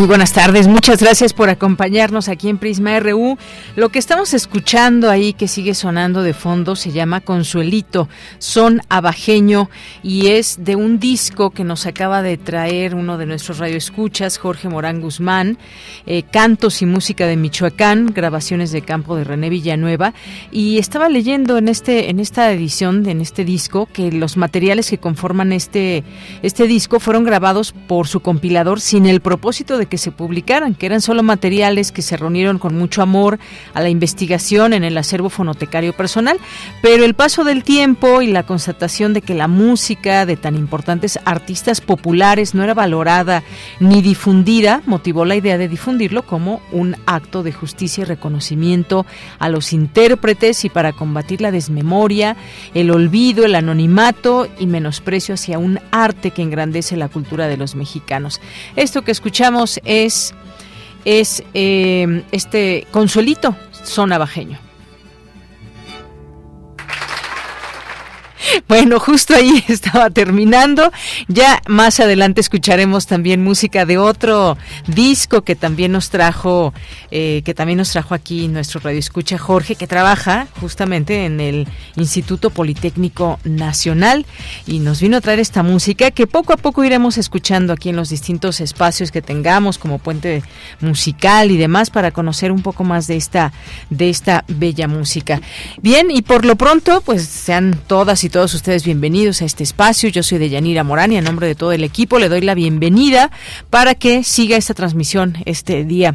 Muy buenas tardes, muchas gracias por acompañarnos aquí en Prisma RU. Lo que estamos escuchando ahí que sigue sonando de fondo se llama Consuelito, son abajeño y es de un disco que nos acaba de traer uno de nuestros radioescuchas, Jorge Morán Guzmán, eh, Cantos y Música de Michoacán, grabaciones de campo de René Villanueva y estaba leyendo en este en esta edición, en este disco, que los materiales que conforman este, este disco fueron grabados por su compilador sin el propósito de que se publicaran, que eran solo materiales que se reunieron con mucho amor a la investigación en el acervo fonotecario personal, pero el paso del tiempo y la constatación de que la música de tan importantes artistas populares no era valorada ni difundida motivó la idea de difundirlo como un acto de justicia y reconocimiento a los intérpretes y para combatir la desmemoria, el olvido, el anonimato y menosprecio hacia un arte que engrandece la cultura de los mexicanos. Esto que escuchamos es, es eh, este Consuelito, son bajeño. Bueno, justo ahí estaba terminando. Ya más adelante escucharemos también música de otro disco que también nos trajo, eh, que también nos trajo aquí nuestro radio escucha Jorge, que trabaja justamente en el Instituto Politécnico Nacional y nos vino a traer esta música que poco a poco iremos escuchando aquí en los distintos espacios que tengamos como puente musical y demás para conocer un poco más de esta de esta bella música. Bien, y por lo pronto, pues sean todas y todos todos ustedes bienvenidos a este espacio. Yo soy Deyanira Morán y a nombre de todo el equipo le doy la bienvenida para que siga esta transmisión este día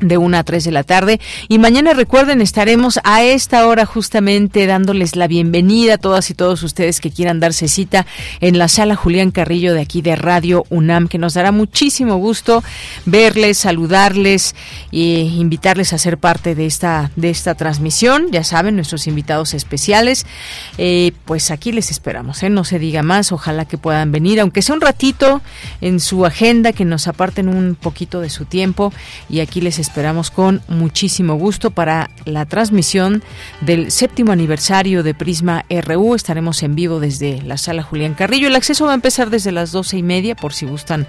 de una a 3 de la tarde. Y mañana recuerden, estaremos a esta hora justamente dándoles la bienvenida a todas y todos ustedes que quieran darse cita en la sala Julián Carrillo de aquí de Radio UNAM, que nos dará muchísimo gusto verles, saludarles e invitarles a ser parte de esta, de esta transmisión. Ya saben, nuestros invitados especiales, eh, pues aquí les esperamos, ¿eh? no se diga más, ojalá que puedan venir, aunque sea un ratito en su agenda, que nos aparten un poquito de su tiempo y aquí les esperamos esperamos con muchísimo gusto para la transmisión del séptimo aniversario de Prisma RU. Estaremos en vivo desde la sala Julián Carrillo. El acceso va a empezar desde las doce y media, por si gustan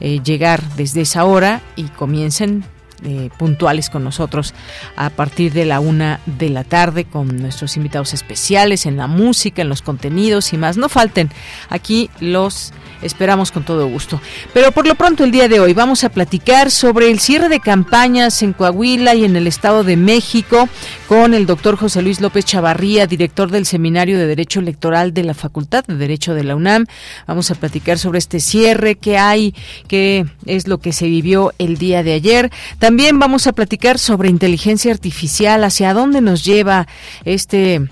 eh, llegar desde esa hora y comiencen eh, puntuales con nosotros a partir de la una de la tarde con nuestros invitados especiales en la música, en los contenidos y más. No falten aquí los esperamos con todo gusto. Pero por lo pronto el día de hoy vamos a platicar sobre el cierre de campañas en Coahuila y en el Estado de México con el doctor José Luis López Chavarría, director del Seminario de Derecho Electoral de la Facultad de Derecho de la UNAM. Vamos a platicar sobre este cierre que hay, qué es lo que se vivió el día de ayer. También vamos a platicar sobre inteligencia artificial, hacia dónde nos lleva este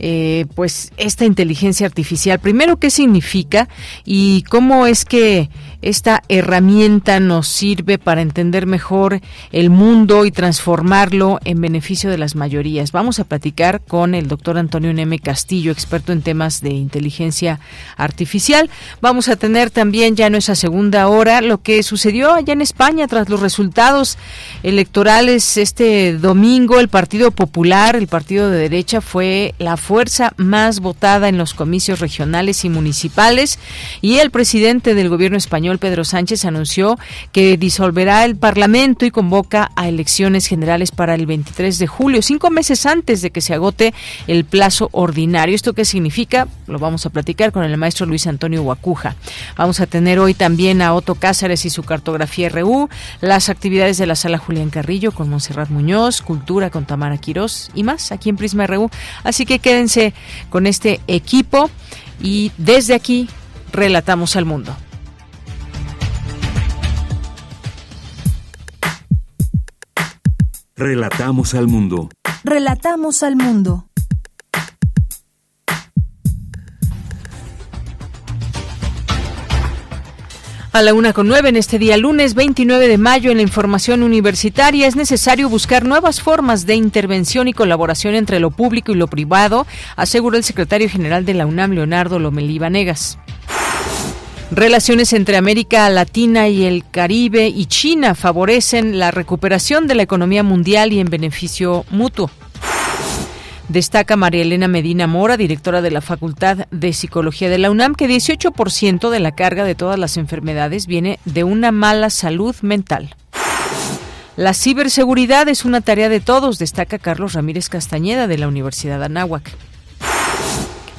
eh, pues esta inteligencia artificial. Primero, ¿qué significa y cómo es que esta herramienta nos sirve para entender mejor el mundo y transformarlo en beneficio de las mayorías. Vamos a platicar con el doctor Antonio Neme Castillo, experto en temas de inteligencia artificial. Vamos a tener también ya en nuestra segunda hora lo que sucedió allá en España tras los resultados electorales este domingo. El Partido Popular, el partido de derecha, fue la fuerza más votada en los comicios regionales y municipales y el presidente del gobierno español Pedro Sánchez anunció que disolverá el Parlamento y convoca a elecciones generales para el 23 de julio, cinco meses antes de que se agote el plazo ordinario. ¿Esto qué significa? Lo vamos a platicar con el maestro Luis Antonio Guacuja. Vamos a tener hoy también a Otto Cáceres y su cartografía RU, las actividades de la sala Julián Carrillo con Monserrat Muñoz, Cultura con Tamara Quirós y más aquí en Prisma RU. Así que quédense con este equipo y desde aquí relatamos al mundo. Relatamos al mundo. Relatamos al mundo. A la una con nueve en este día lunes 29 de mayo en la información universitaria es necesario buscar nuevas formas de intervención y colaboración entre lo público y lo privado, aseguró el secretario general de la UNAM, Leonardo Lomelí Vanegas. Relaciones entre América Latina y el Caribe y China favorecen la recuperación de la economía mundial y en beneficio mutuo. Destaca María Elena Medina Mora, directora de la Facultad de Psicología de la UNAM, que 18% de la carga de todas las enfermedades viene de una mala salud mental. La ciberseguridad es una tarea de todos, destaca Carlos Ramírez Castañeda de la Universidad Anáhuac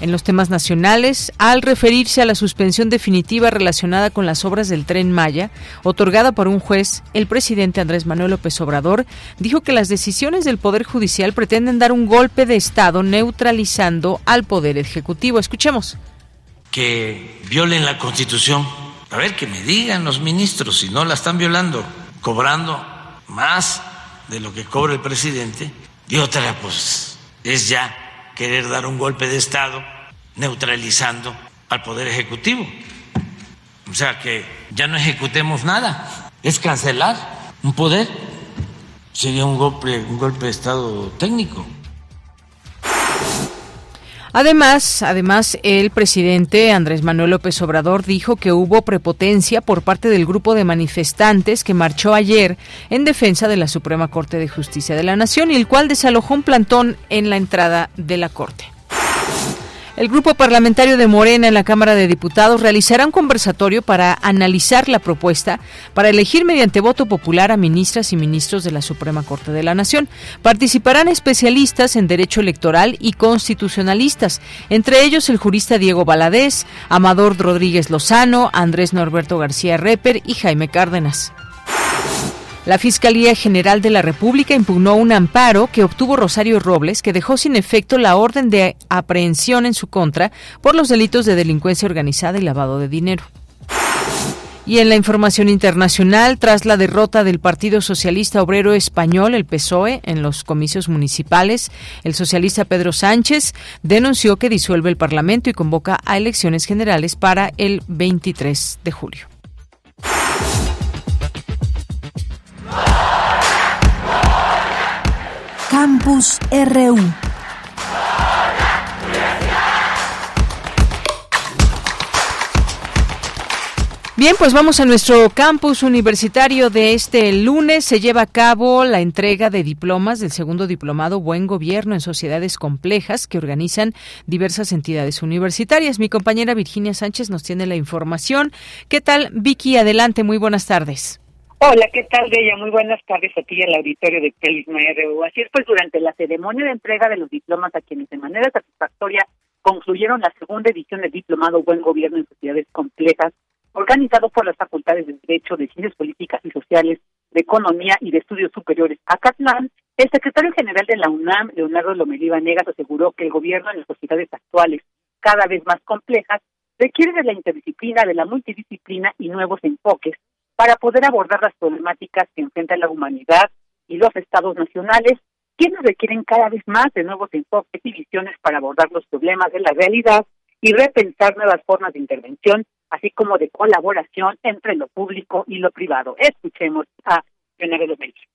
en los temas nacionales al referirse a la suspensión definitiva relacionada con las obras del tren Maya, otorgada por un juez, el presidente Andrés Manuel López Obrador dijo que las decisiones del Poder Judicial pretenden dar un golpe de Estado neutralizando al Poder Ejecutivo. Escuchemos. Que violen la Constitución. A ver, que me digan los ministros si no la están violando, cobrando más de lo que cobra el presidente. Y otra, pues, es ya querer dar un golpe de Estado neutralizando al Poder Ejecutivo. O sea, que ya no ejecutemos nada, es cancelar un poder. Sería un golpe, un golpe de Estado técnico. Además, además, el presidente Andrés Manuel López Obrador dijo que hubo prepotencia por parte del grupo de manifestantes que marchó ayer en defensa de la Suprema Corte de Justicia de la Nación y el cual desalojó un plantón en la entrada de la Corte. El grupo parlamentario de Morena en la Cámara de Diputados realizará un conversatorio para analizar la propuesta para elegir mediante voto popular a ministras y ministros de la Suprema Corte de la Nación. Participarán especialistas en derecho electoral y constitucionalistas, entre ellos el jurista Diego Baladés, Amador Rodríguez Lozano, Andrés Norberto García Reper y Jaime Cárdenas. La Fiscalía General de la República impugnó un amparo que obtuvo Rosario Robles que dejó sin efecto la orden de aprehensión en su contra por los delitos de delincuencia organizada y lavado de dinero. Y en la información internacional, tras la derrota del Partido Socialista Obrero Español, el PSOE, en los comicios municipales, el socialista Pedro Sánchez denunció que disuelve el Parlamento y convoca a elecciones generales para el 23 de julio. Campus RU. Bien, pues vamos a nuestro campus universitario de este lunes. Se lleva a cabo la entrega de diplomas del segundo diplomado Buen Gobierno en Sociedades Complejas que organizan diversas entidades universitarias. Mi compañera Virginia Sánchez nos tiene la información. ¿Qué tal, Vicky? Adelante, muy buenas tardes. Hola, ¿qué tal, Bella? Muy buenas tardes aquí en el auditorio de Prisma RU. Así es, pues durante la ceremonia de entrega de los diplomas a quienes de manera satisfactoria concluyeron la segunda edición del Diplomado Buen Gobierno en Sociedades Complejas, organizado por las Facultades de Derecho, de Ciencias Políticas y Sociales, de Economía y de Estudios Superiores Acatlán, el secretario general de la UNAM, Leonardo Lomelí Vanegas, aseguró que el gobierno en las sociedades actuales, cada vez más complejas, requiere de la interdisciplina, de la multidisciplina y nuevos enfoques para poder abordar las problemáticas que enfrenta la humanidad y los estados nacionales, quienes requieren cada vez más de nuevos enfoques y visiones para abordar los problemas de la realidad y repensar nuevas formas de intervención, así como de colaboración entre lo público y lo privado. Escuchemos a Leonardo México.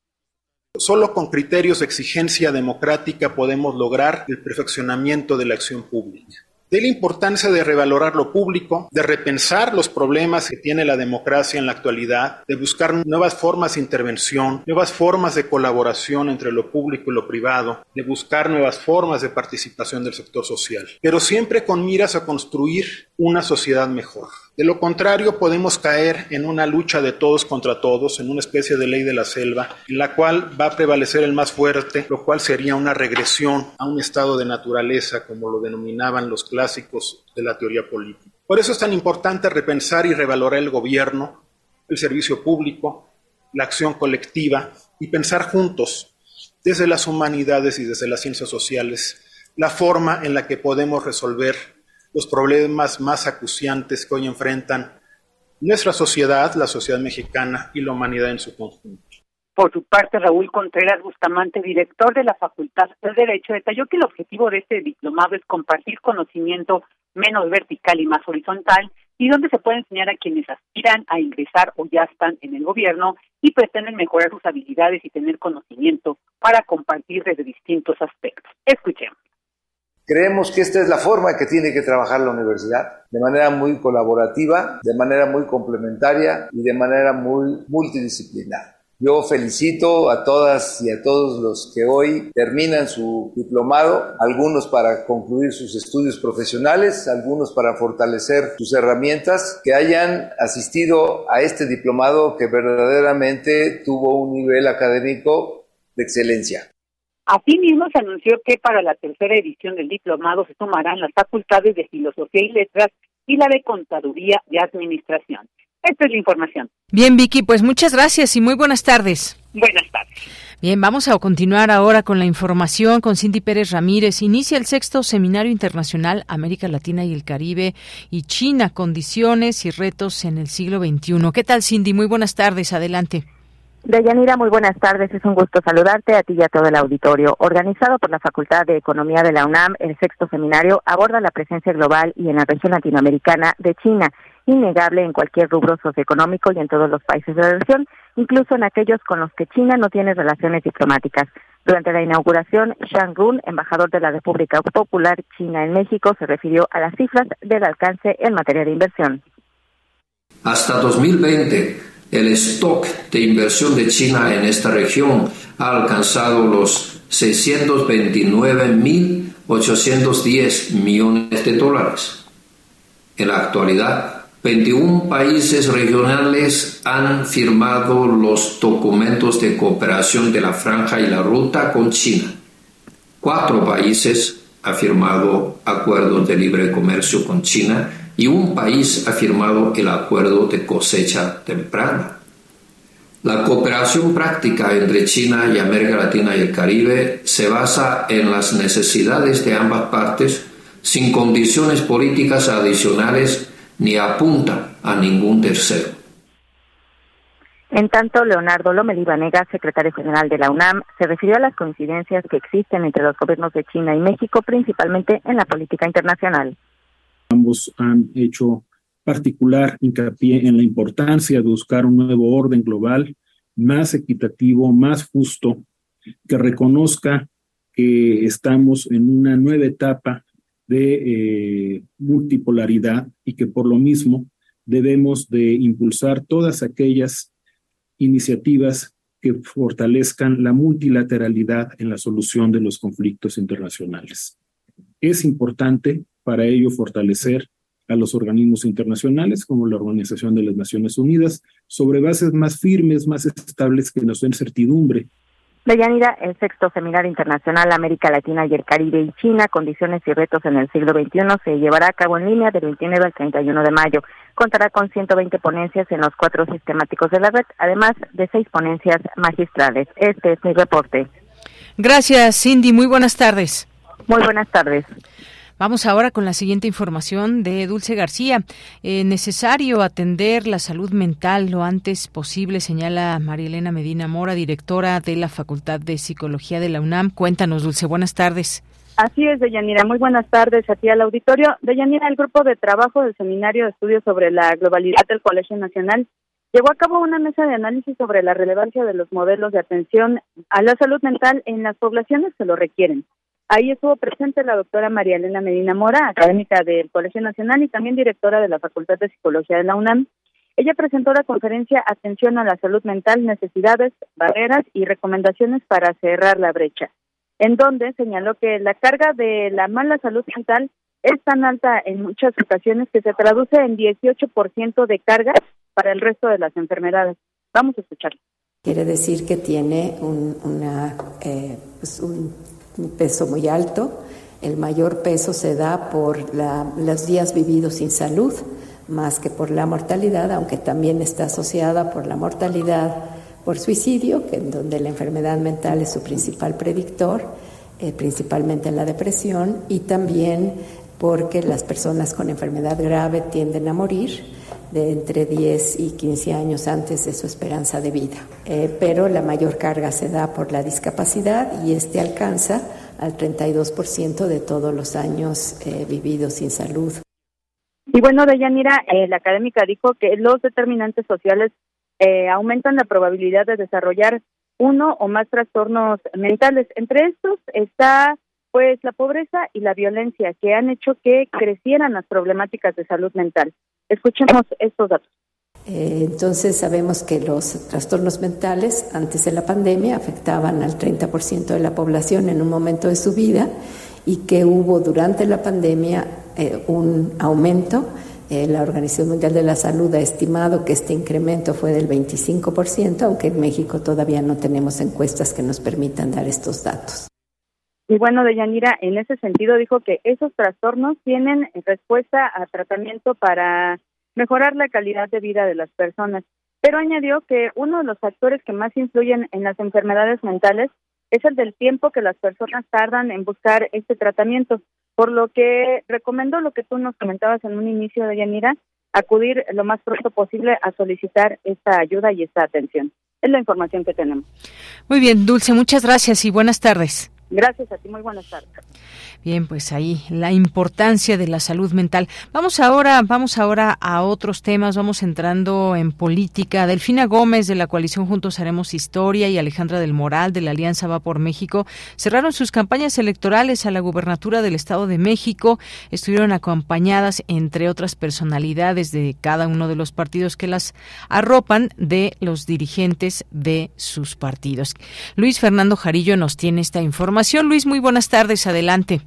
Solo con criterios de exigencia democrática podemos lograr el perfeccionamiento de la acción pública de la importancia de revalorar lo público, de repensar los problemas que tiene la democracia en la actualidad, de buscar nuevas formas de intervención, nuevas formas de colaboración entre lo público y lo privado, de buscar nuevas formas de participación del sector social, pero siempre con miras a construir una sociedad mejor. De lo contrario, podemos caer en una lucha de todos contra todos, en una especie de ley de la selva, en la cual va a prevalecer el más fuerte, lo cual sería una regresión a un estado de naturaleza, como lo denominaban los clásicos de la teoría política. Por eso es tan importante repensar y revalorar el gobierno, el servicio público, la acción colectiva y pensar juntos, desde las humanidades y desde las ciencias sociales, la forma en la que podemos resolver los problemas más acuciantes que hoy enfrentan nuestra sociedad, la sociedad mexicana y la humanidad en su conjunto. Por su parte, Raúl Contreras Bustamante, director de la Facultad de Derecho, detalló que el objetivo de este diplomado es compartir conocimiento menos vertical y más horizontal y donde se puede enseñar a quienes aspiran a ingresar o ya están en el gobierno y pretenden mejorar sus habilidades y tener conocimiento para compartir desde distintos aspectos. Escuchemos. Creemos que esta es la forma que tiene que trabajar la universidad, de manera muy colaborativa, de manera muy complementaria y de manera muy multidisciplinar. Yo felicito a todas y a todos los que hoy terminan su diplomado, algunos para concluir sus estudios profesionales, algunos para fortalecer sus herramientas, que hayan asistido a este diplomado que verdaderamente tuvo un nivel académico de excelencia. Asimismo, se anunció que para la tercera edición del diplomado se sumarán las facultades de Filosofía y Letras y la de Contaduría y Administración. Esta es la información. Bien, Vicky, pues muchas gracias y muy buenas tardes. Buenas tardes. Bien, vamos a continuar ahora con la información con Cindy Pérez Ramírez. Inicia el sexto Seminario Internacional América Latina y el Caribe y China, condiciones y retos en el siglo XXI. ¿Qué tal, Cindy? Muy buenas tardes. Adelante. Deyanira, muy buenas tardes. Es un gusto saludarte a ti y a todo el auditorio. Organizado por la Facultad de Economía de la UNAM, el sexto seminario aborda la presencia global y en la región latinoamericana de China, innegable en cualquier rubro socioeconómico y en todos los países de la región, incluso en aquellos con los que China no tiene relaciones diplomáticas. Durante la inauguración, Shang Run, embajador de la República Popular China en México, se refirió a las cifras del alcance en materia de inversión. Hasta 2020, el stock de inversión de China en esta región ha alcanzado los 629.810 millones de dólares. En la actualidad, 21 países regionales han firmado los documentos de cooperación de la franja y la ruta con China. Cuatro países han firmado acuerdos de libre comercio con China y un país ha firmado el acuerdo de cosecha temprana. La cooperación práctica entre China y América Latina y el Caribe se basa en las necesidades de ambas partes sin condiciones políticas adicionales ni apunta a ningún tercero. En tanto, Leonardo Lomelí Vanega, secretario general de la UNAM, se refirió a las coincidencias que existen entre los gobiernos de China y México, principalmente en la política internacional. Ambos han hecho particular hincapié en la importancia de buscar un nuevo orden global más equitativo, más justo, que reconozca que estamos en una nueva etapa de eh, multipolaridad y que por lo mismo debemos de impulsar todas aquellas iniciativas que fortalezcan la multilateralidad en la solución de los conflictos internacionales. Es importante para ello fortalecer a los organismos internacionales como la Organización de las Naciones Unidas sobre bases más firmes, más estables que nos den certidumbre. Deyanira, el sexto Seminario Internacional América Latina y el Caribe y China, Condiciones y Retos en el Siglo XXI, se llevará a cabo en línea del 29 al 31 de mayo. Contará con 120 ponencias en los cuatro sistemáticos de la red, además de seis ponencias magistrales. Este es mi reporte. Gracias, Cindy. Muy buenas tardes. Muy buenas tardes. Vamos ahora con la siguiente información de Dulce García. Eh, necesario atender la salud mental lo antes posible, señala María Elena Medina Mora, directora de la Facultad de Psicología de la UNAM. Cuéntanos, Dulce, buenas tardes. Así es, Deyanira. Muy buenas tardes a ti al auditorio. Deyanira, el grupo de trabajo del Seminario de Estudios sobre la Globalidad del Colegio Nacional llevó a cabo una mesa de análisis sobre la relevancia de los modelos de atención a la salud mental en las poblaciones que lo requieren. Ahí estuvo presente la doctora María Elena Medina Mora, académica del Colegio Nacional y también directora de la Facultad de Psicología de la UNAM. Ella presentó la conferencia Atención a la Salud Mental, Necesidades, Barreras y Recomendaciones para cerrar la brecha, en donde señaló que la carga de la mala salud mental es tan alta en muchas ocasiones que se traduce en 18% de carga para el resto de las enfermedades. Vamos a escucharlo. Quiere decir que tiene un, una, eh, pues un un peso muy alto. El mayor peso se da por los días vividos sin salud, más que por la mortalidad, aunque también está asociada por la mortalidad por suicidio, que en donde la enfermedad mental es su principal predictor, eh, principalmente en la depresión, y también porque las personas con enfermedad grave tienden a morir de entre 10 y 15 años antes de su esperanza de vida. Eh, pero la mayor carga se da por la discapacidad y este alcanza al 32% de todos los años eh, vividos sin salud. Y bueno, Deyanira, eh, la académica dijo que los determinantes sociales eh, aumentan la probabilidad de desarrollar uno o más trastornos mentales. Entre estos está pues la pobreza y la violencia que han hecho que crecieran las problemáticas de salud mental. Escuchemos estos datos. Eh, entonces sabemos que los trastornos mentales antes de la pandemia afectaban al 30% de la población en un momento de su vida y que hubo durante la pandemia eh, un aumento. Eh, la Organización Mundial de la Salud ha estimado que este incremento fue del 25%, aunque en México todavía no tenemos encuestas que nos permitan dar estos datos. Y bueno, Deyanira, en ese sentido dijo que esos trastornos tienen respuesta a tratamiento para mejorar la calidad de vida de las personas. Pero añadió que uno de los factores que más influyen en las enfermedades mentales es el del tiempo que las personas tardan en buscar este tratamiento, por lo que recomendó lo que tú nos comentabas en un inicio de Yanira, acudir lo más pronto posible a solicitar esta ayuda y esta atención. Es la información que tenemos. Muy bien, Dulce, muchas gracias y buenas tardes. Gracias a ti, muy buenas tardes. Bien, pues ahí la importancia de la salud mental. Vamos ahora, vamos ahora a otros temas, vamos entrando en política. Delfina Gómez de la coalición Juntos Haremos Historia y Alejandra del Moral de la Alianza Va por México cerraron sus campañas electorales a la gubernatura del Estado de México. Estuvieron acompañadas, entre otras personalidades de cada uno de los partidos que las arropan, de los dirigentes de sus partidos. Luis Fernando Jarillo nos tiene esta información. Luis, muy buenas tardes, adelante.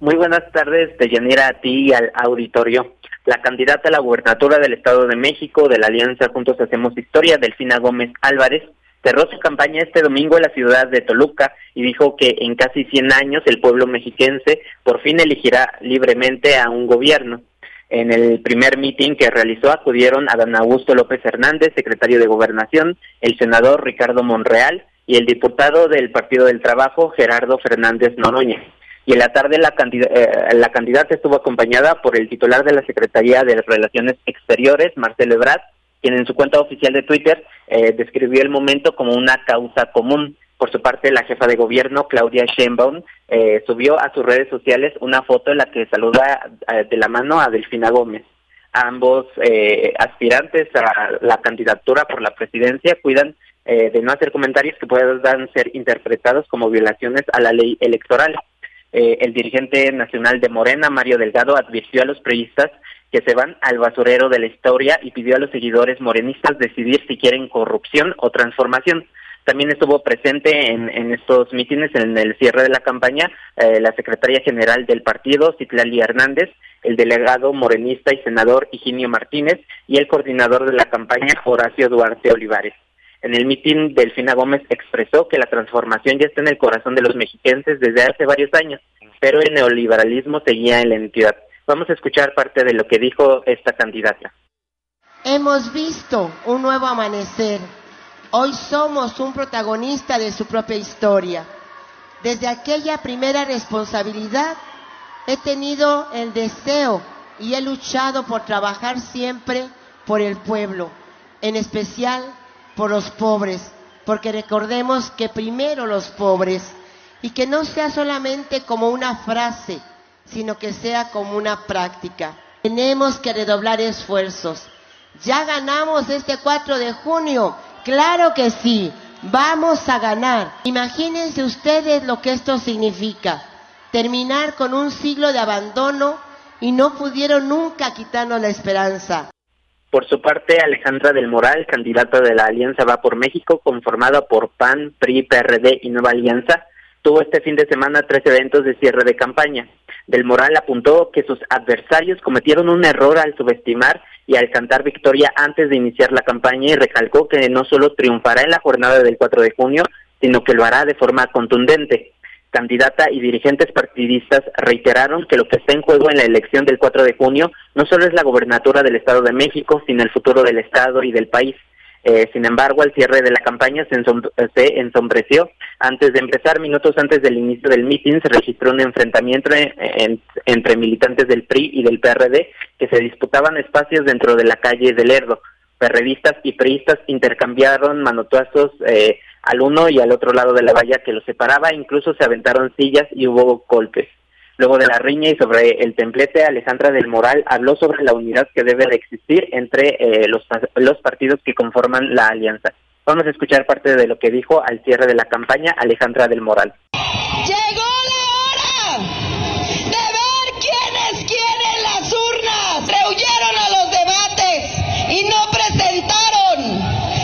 Muy buenas tardes, Deyanira, a ti y al auditorio. La candidata a la gubernatura del Estado de México de la Alianza Juntos Hacemos Historia, Delfina Gómez Álvarez, cerró su campaña este domingo en la ciudad de Toluca y dijo que en casi 100 años el pueblo mexiquense por fin elegirá libremente a un gobierno. En el primer mitin que realizó acudieron a don Augusto López Hernández, secretario de Gobernación, el senador Ricardo Monreal y el diputado del Partido del Trabajo, Gerardo Fernández Noroña y en la tarde la, eh, la candidata estuvo acompañada por el titular de la Secretaría de Relaciones Exteriores, Marcelo Ebrard, quien en su cuenta oficial de Twitter eh, describió el momento como una causa común. Por su parte, la jefa de gobierno, Claudia Sheinbaum, eh, subió a sus redes sociales una foto en la que saluda de la mano a Delfina Gómez. Ambos aspirantes a la candidatura por la presidencia cuidan de no hacer comentarios que puedan ser interpretados como violaciones a la ley electoral. Eh, el dirigente nacional de Morena, Mario Delgado, advirtió a los periodistas que se van al basurero de la historia y pidió a los seguidores morenistas decidir si quieren corrupción o transformación. También estuvo presente en, estos mítines, en el cierre de la campaña, eh, la secretaria general del partido, Citlali Hernández, el delegado morenista y senador Higinio Martínez y el coordinador de la campaña, Horacio Duarte Olivares. En el mitin, Delfina Gómez expresó que la transformación ya está en el corazón de los mexiquenses desde hace varios años, pero el neoliberalismo seguía en la entidad. Vamos a escuchar parte de lo que dijo esta candidata. Hemos visto un nuevo amanecer. Hoy somos un protagonista de su propia historia. Desde aquella primera responsabilidad he tenido el deseo y he luchado por trabajar siempre por el pueblo, en especial por los pobres, porque recordemos que primero los pobres y que no sea solamente como una frase, sino que sea como una práctica. Tenemos que redoblar esfuerzos. Ya ganamos este 4 de junio, claro que sí, vamos a ganar. Imagínense ustedes lo que esto significa, terminar con un siglo de abandono y no pudieron nunca quitarnos la esperanza. Por su parte, Alejandra del Moral, candidata de la Alianza Va por México, conformada por PAN, PRI, PRD y Nueva Alianza, tuvo este fin de semana tres eventos de cierre de campaña. Del Moral apuntó que sus adversarios cometieron un error al subestimar y al cantar victoria antes de iniciar la campaña y recalcó que no solo triunfará en la jornada del 4 de junio, sino que lo hará de forma contundente. Candidata y dirigentes partidistas reiteraron que lo que está en juego en la elección del 4 de junio no solo es la gobernatura del Estado de México, sino el futuro del Estado y del país. Eh, sin embargo, al cierre de la campaña se, ensombreció. Antes de empezar, minutos antes del inicio del mitin, se registró un enfrentamiento entre militantes del PRI y del PRD que se disputaban espacios dentro de la calle del Lerdo. Perredistas y priistas intercambiaron manotazos eh, al uno y al otro lado de la valla que los separaba, incluso se aventaron sillas y hubo golpes. Luego de la riña y sobre el templete, Alejandra del Moral habló sobre la unidad que debe de existir entre eh, los, los partidos que conforman la alianza. Vamos a escuchar parte de lo que dijo al cierre de la campaña Alejandra del Moral. Llegó la hora de ver quiénes quieren las urnas. Rehuyeron a los debates y no presentaron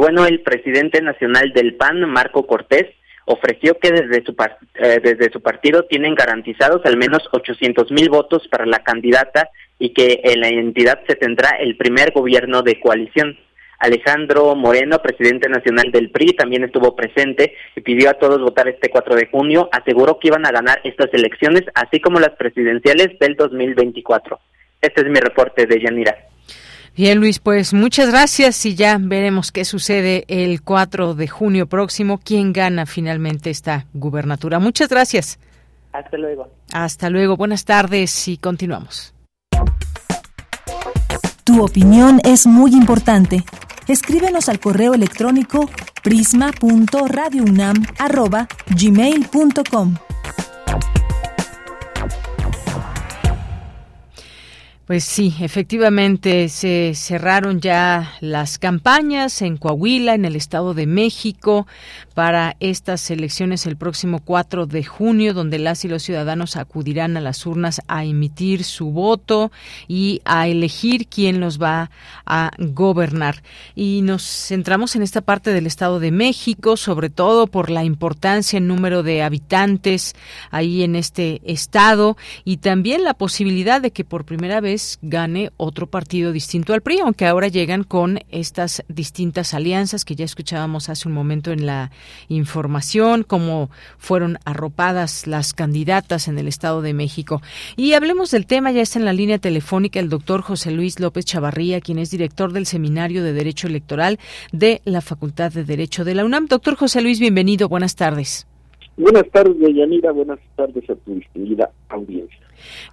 bueno, el presidente nacional del PAN, Marco Cortés, ofreció que desde su, eh, desde su partido tienen garantizados al menos 800 mil votos para la candidata y que en la entidad se tendrá el primer gobierno de coalición. Alejandro Moreno, presidente nacional del PRI, también estuvo presente y pidió a todos votar este 4 de junio. Aseguró que iban a ganar estas elecciones, así como las presidenciales del 2024. Este es mi reporte de Yanira. Bien, Luis, pues muchas gracias y ya veremos qué sucede el 4 de junio próximo, quién gana finalmente esta gubernatura. Muchas gracias. Hasta luego. Hasta luego, buenas tardes y continuamos. Tu opinión es muy importante. Escríbenos al correo electrónico prisma.radiounam@gmail.com. Pues sí, efectivamente se cerraron ya las campañas en Coahuila, en el Estado de México, para estas elecciones el próximo 4 de junio, donde las y los ciudadanos acudirán a las urnas a emitir su voto y a elegir quién los va a gobernar. Y nos centramos en esta parte del Estado de México, sobre todo por la importancia en número de habitantes ahí en este estado y también la posibilidad de que por primera vez gane otro partido distinto al PRI, aunque ahora llegan con estas distintas alianzas que ya escuchábamos hace un momento en la información, cómo fueron arropadas las candidatas en el Estado de México. Y hablemos del tema, ya está en la línea telefónica el doctor José Luis López Chavarría, quien es director del Seminario de Derecho Electoral de la Facultad de Derecho de la UNAM. Doctor José Luis, bienvenido, buenas tardes. Buenas tardes, Yanira, buenas tardes a tu distinguida audiencia.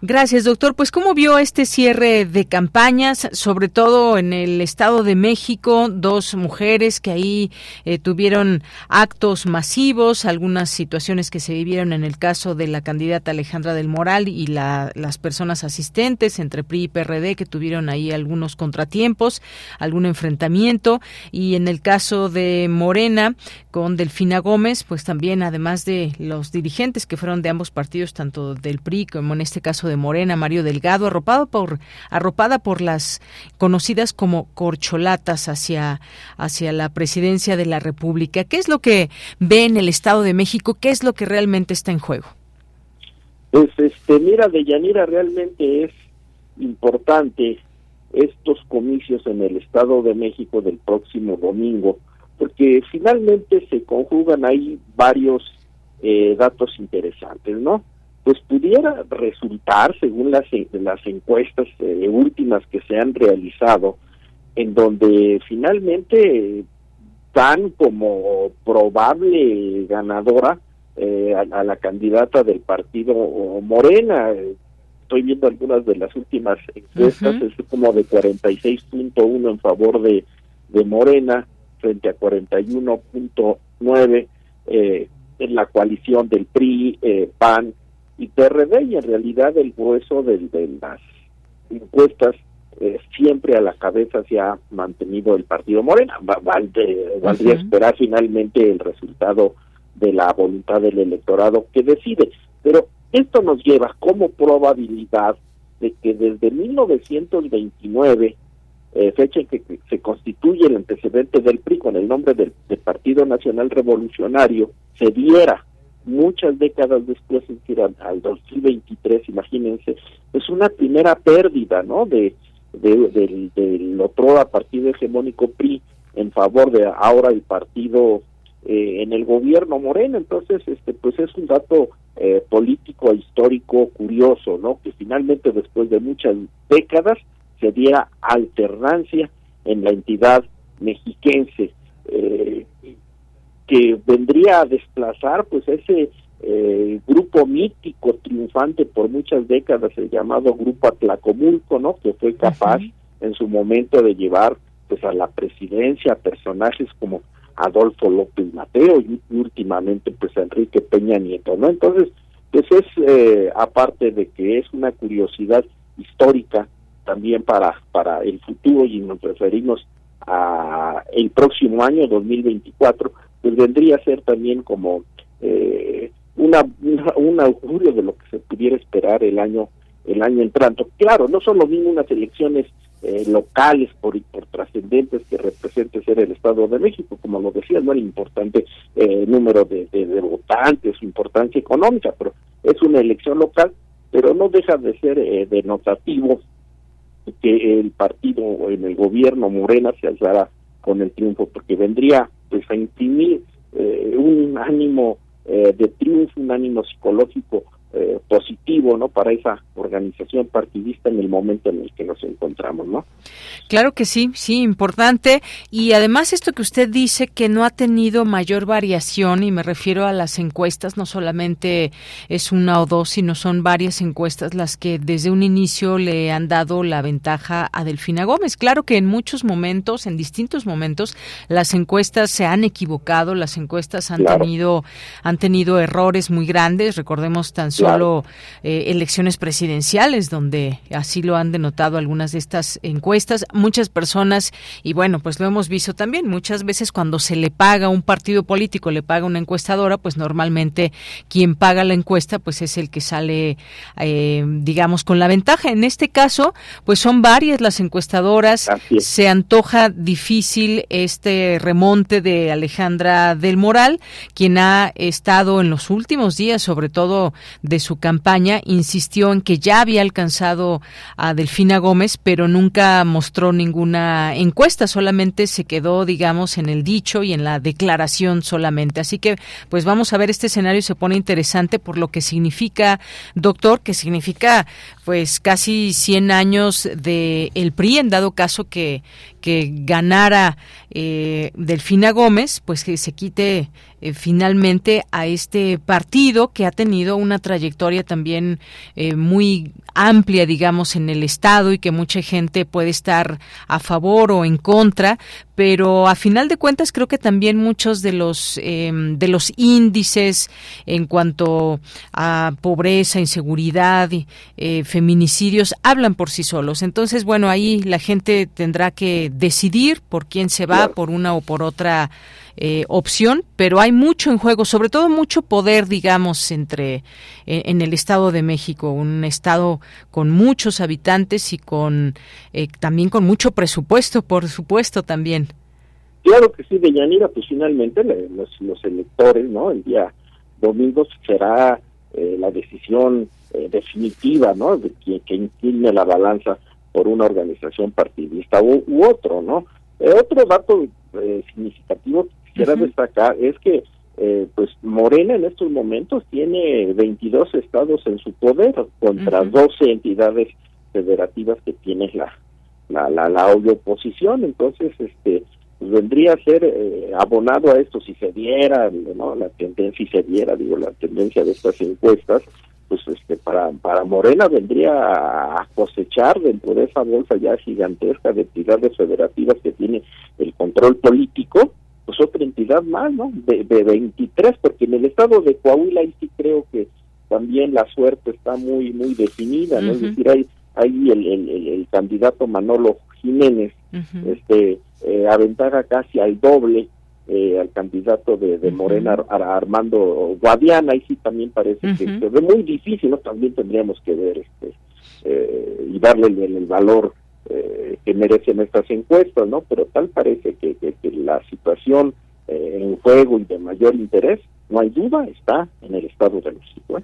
Gracias, doctor. Pues, ¿cómo vio este cierre de campañas, sobre todo en el Estado de México? Dos mujeres que ahí eh, tuvieron actos masivos, algunas situaciones que se vivieron en el caso de la candidata Alejandra del Moral y las personas asistentes entre PRI y PRD que tuvieron ahí algunos contratiempos, algún enfrentamiento. Y en el caso de Morena con Delfina Gómez, pues también, además de los dirigentes que fueron de ambos partidos, tanto del PRI como en este este caso de Morena, Mario Delgado, arropado por, arropada por las conocidas como corcholatas hacia, hacia la presidencia de la República. ¿Qué es lo que ve en el Estado de México? ¿Qué es lo que realmente está en juego? Pues este, mira, Deyanira, realmente es importante estos comicios en el Estado de México del próximo domingo, porque finalmente se conjugan ahí varios eh, datos interesantes, ¿no? Pues pudiera resultar, según las, las encuestas eh, últimas que se han realizado, en donde finalmente dan como probable ganadora eh, a, la candidata del partido Morena. Estoy viendo algunas de las últimas encuestas, es como de 46.1 en favor de, de Morena frente a 41.9 eh, en la coalición del PRI, eh, PAN y PRD, y en realidad el grueso de, de las encuestas eh, siempre a la cabeza se ha mantenido el partido Morena. valdría esperar finalmente el resultado de la voluntad del electorado que decide. Pero esto nos lleva como probabilidad de que desde 1929, eh, fecha en que se constituye el antecedente del PRI con el nombre del, Partido Nacional Revolucionario, se diera muchas décadas después, en que al 2023, imagínense, es una primera pérdida, ¿no? De, de, del, del otro partido hegemónico PRI en favor de ahora el partido eh, en el gobierno Moreno. Entonces, este, pues es un dato eh, político e histórico curioso, ¿no? Que finalmente después de muchas décadas se diera alternancia en la entidad mexiquense, eh, que vendría a desplazar pues ese eh, grupo mítico triunfante por muchas décadas, el llamado Grupo Atlacomulco, ¿no? Que fue capaz en su momento de llevar pues a la presidencia personajes como Adolfo López Mateo y últimamente pues Enrique Peña Nieto, ¿no? Entonces, pues es eh, aparte de que es una curiosidad histórica también para para el futuro y nos referimos a el próximo año 2024, pues vendría a ser también como eh, una, un augurio de lo que se pudiera esperar el año el año entrando. Claro, no son lo mismo unas elecciones eh, locales por, por trascendentes que represente ser el Estado de México, como lo decía, no el importante eh, número de, de, votantes, su importancia económica, pero es una elección local, pero no deja de ser eh, denotativo que el partido en el gobierno Morena se alzara con el triunfo, porque vendría pues a imprimir eh, un ánimo eh, de triunfo, un ánimo psicológico eh, positivo no para esa organización partidista en el momento en el que nos encontramos no claro que sí sí importante. Y además esto que usted dice que no ha tenido mayor variación y me refiero a las encuestas no solamente es una o dos sino son varias encuestas las que desde un inicio le han dado la ventaja a Delfina Gómez. Claro que en muchos momentos en distintos momentos las encuestas se han equivocado las encuestas han tenido han tenido errores muy grandes. Recordemos tan solo eh, elecciones presidenciales, donde así lo han denotado algunas de estas encuestas. Muchas personas, y bueno, pues lo hemos visto también, muchas veces cuando se le paga un partido político, le paga una encuestadora, pues normalmente quien paga la encuesta, pues es el que sale, eh, digamos, con la ventaja. En este caso, pues son varias las encuestadoras. Se antoja difícil este remonte de Alejandra del Moral, quien ha estado en los últimos días, sobre todo de su campaña, insistió en que ya había alcanzado a Delfina Gómez, pero nunca mostró ninguna encuesta, solamente se quedó, digamos, en el dicho y en la declaración solamente. Así que, pues vamos a ver, este escenario se pone interesante por lo que significa, doctor, que significa, pues, casi 100 años de el PRI, en dado caso que, que ganara eh, Delfina Gómez, pues que se quite eh, finalmente a este partido que ha tenido una trayectoria también eh, muy amplia, digamos, en el Estado y que mucha gente puede estar a favor o en contra, pero a final de cuentas creo que también muchos de los em, de los índices en cuanto a pobreza, inseguridad, eh, feminicidios hablan por sí solos. Entonces, bueno, ahí la gente tendrá que decidir por quién se va, por una o por otra eh, opción, pero hay mucho en juego, sobre todo mucho poder, digamos, entre eh, en el Estado de México, un estado con muchos habitantes y con eh, también con mucho presupuesto, por supuesto, también. Claro que sí, Deyanira, pues finalmente los, los electores, ¿no? El día domingo será la decisión definitiva, ¿no? De quien que incline la balanza por una organización partidista u, otro, ¿no? otro dato eh, significativo quisiera destacar es que eh, pues Morena en estos momentos tiene 22 estados en su poder contra 12 entidades federativas que tiene la la, la, la oposición. Entonces este pues vendría a ser eh, abonado a esto si se diera no la tendencia si se diera digo la tendencia de estas encuestas pues este para para Morena vendría a cosechar dentro de esa bolsa ya gigantesca de entidades federativas que tiene el control político pues otra entidad más no de, de 23 porque en el estado de Coahuila ahí sí creo que también la suerte está muy muy definida no es decir hay ahí el, el, el, candidato Manolo Jiménez este eh, aventaja casi al doble eh, al candidato de, de Morena, Armando Guadiana, y sí también parece que se ve muy difícil, ¿no? También tendríamos que ver este eh, y darle el, valor eh, que merecen estas encuestas, ¿no? Pero tal parece que, que, la situación en juego y de mayor interés, no hay duda, está en el Estado de México.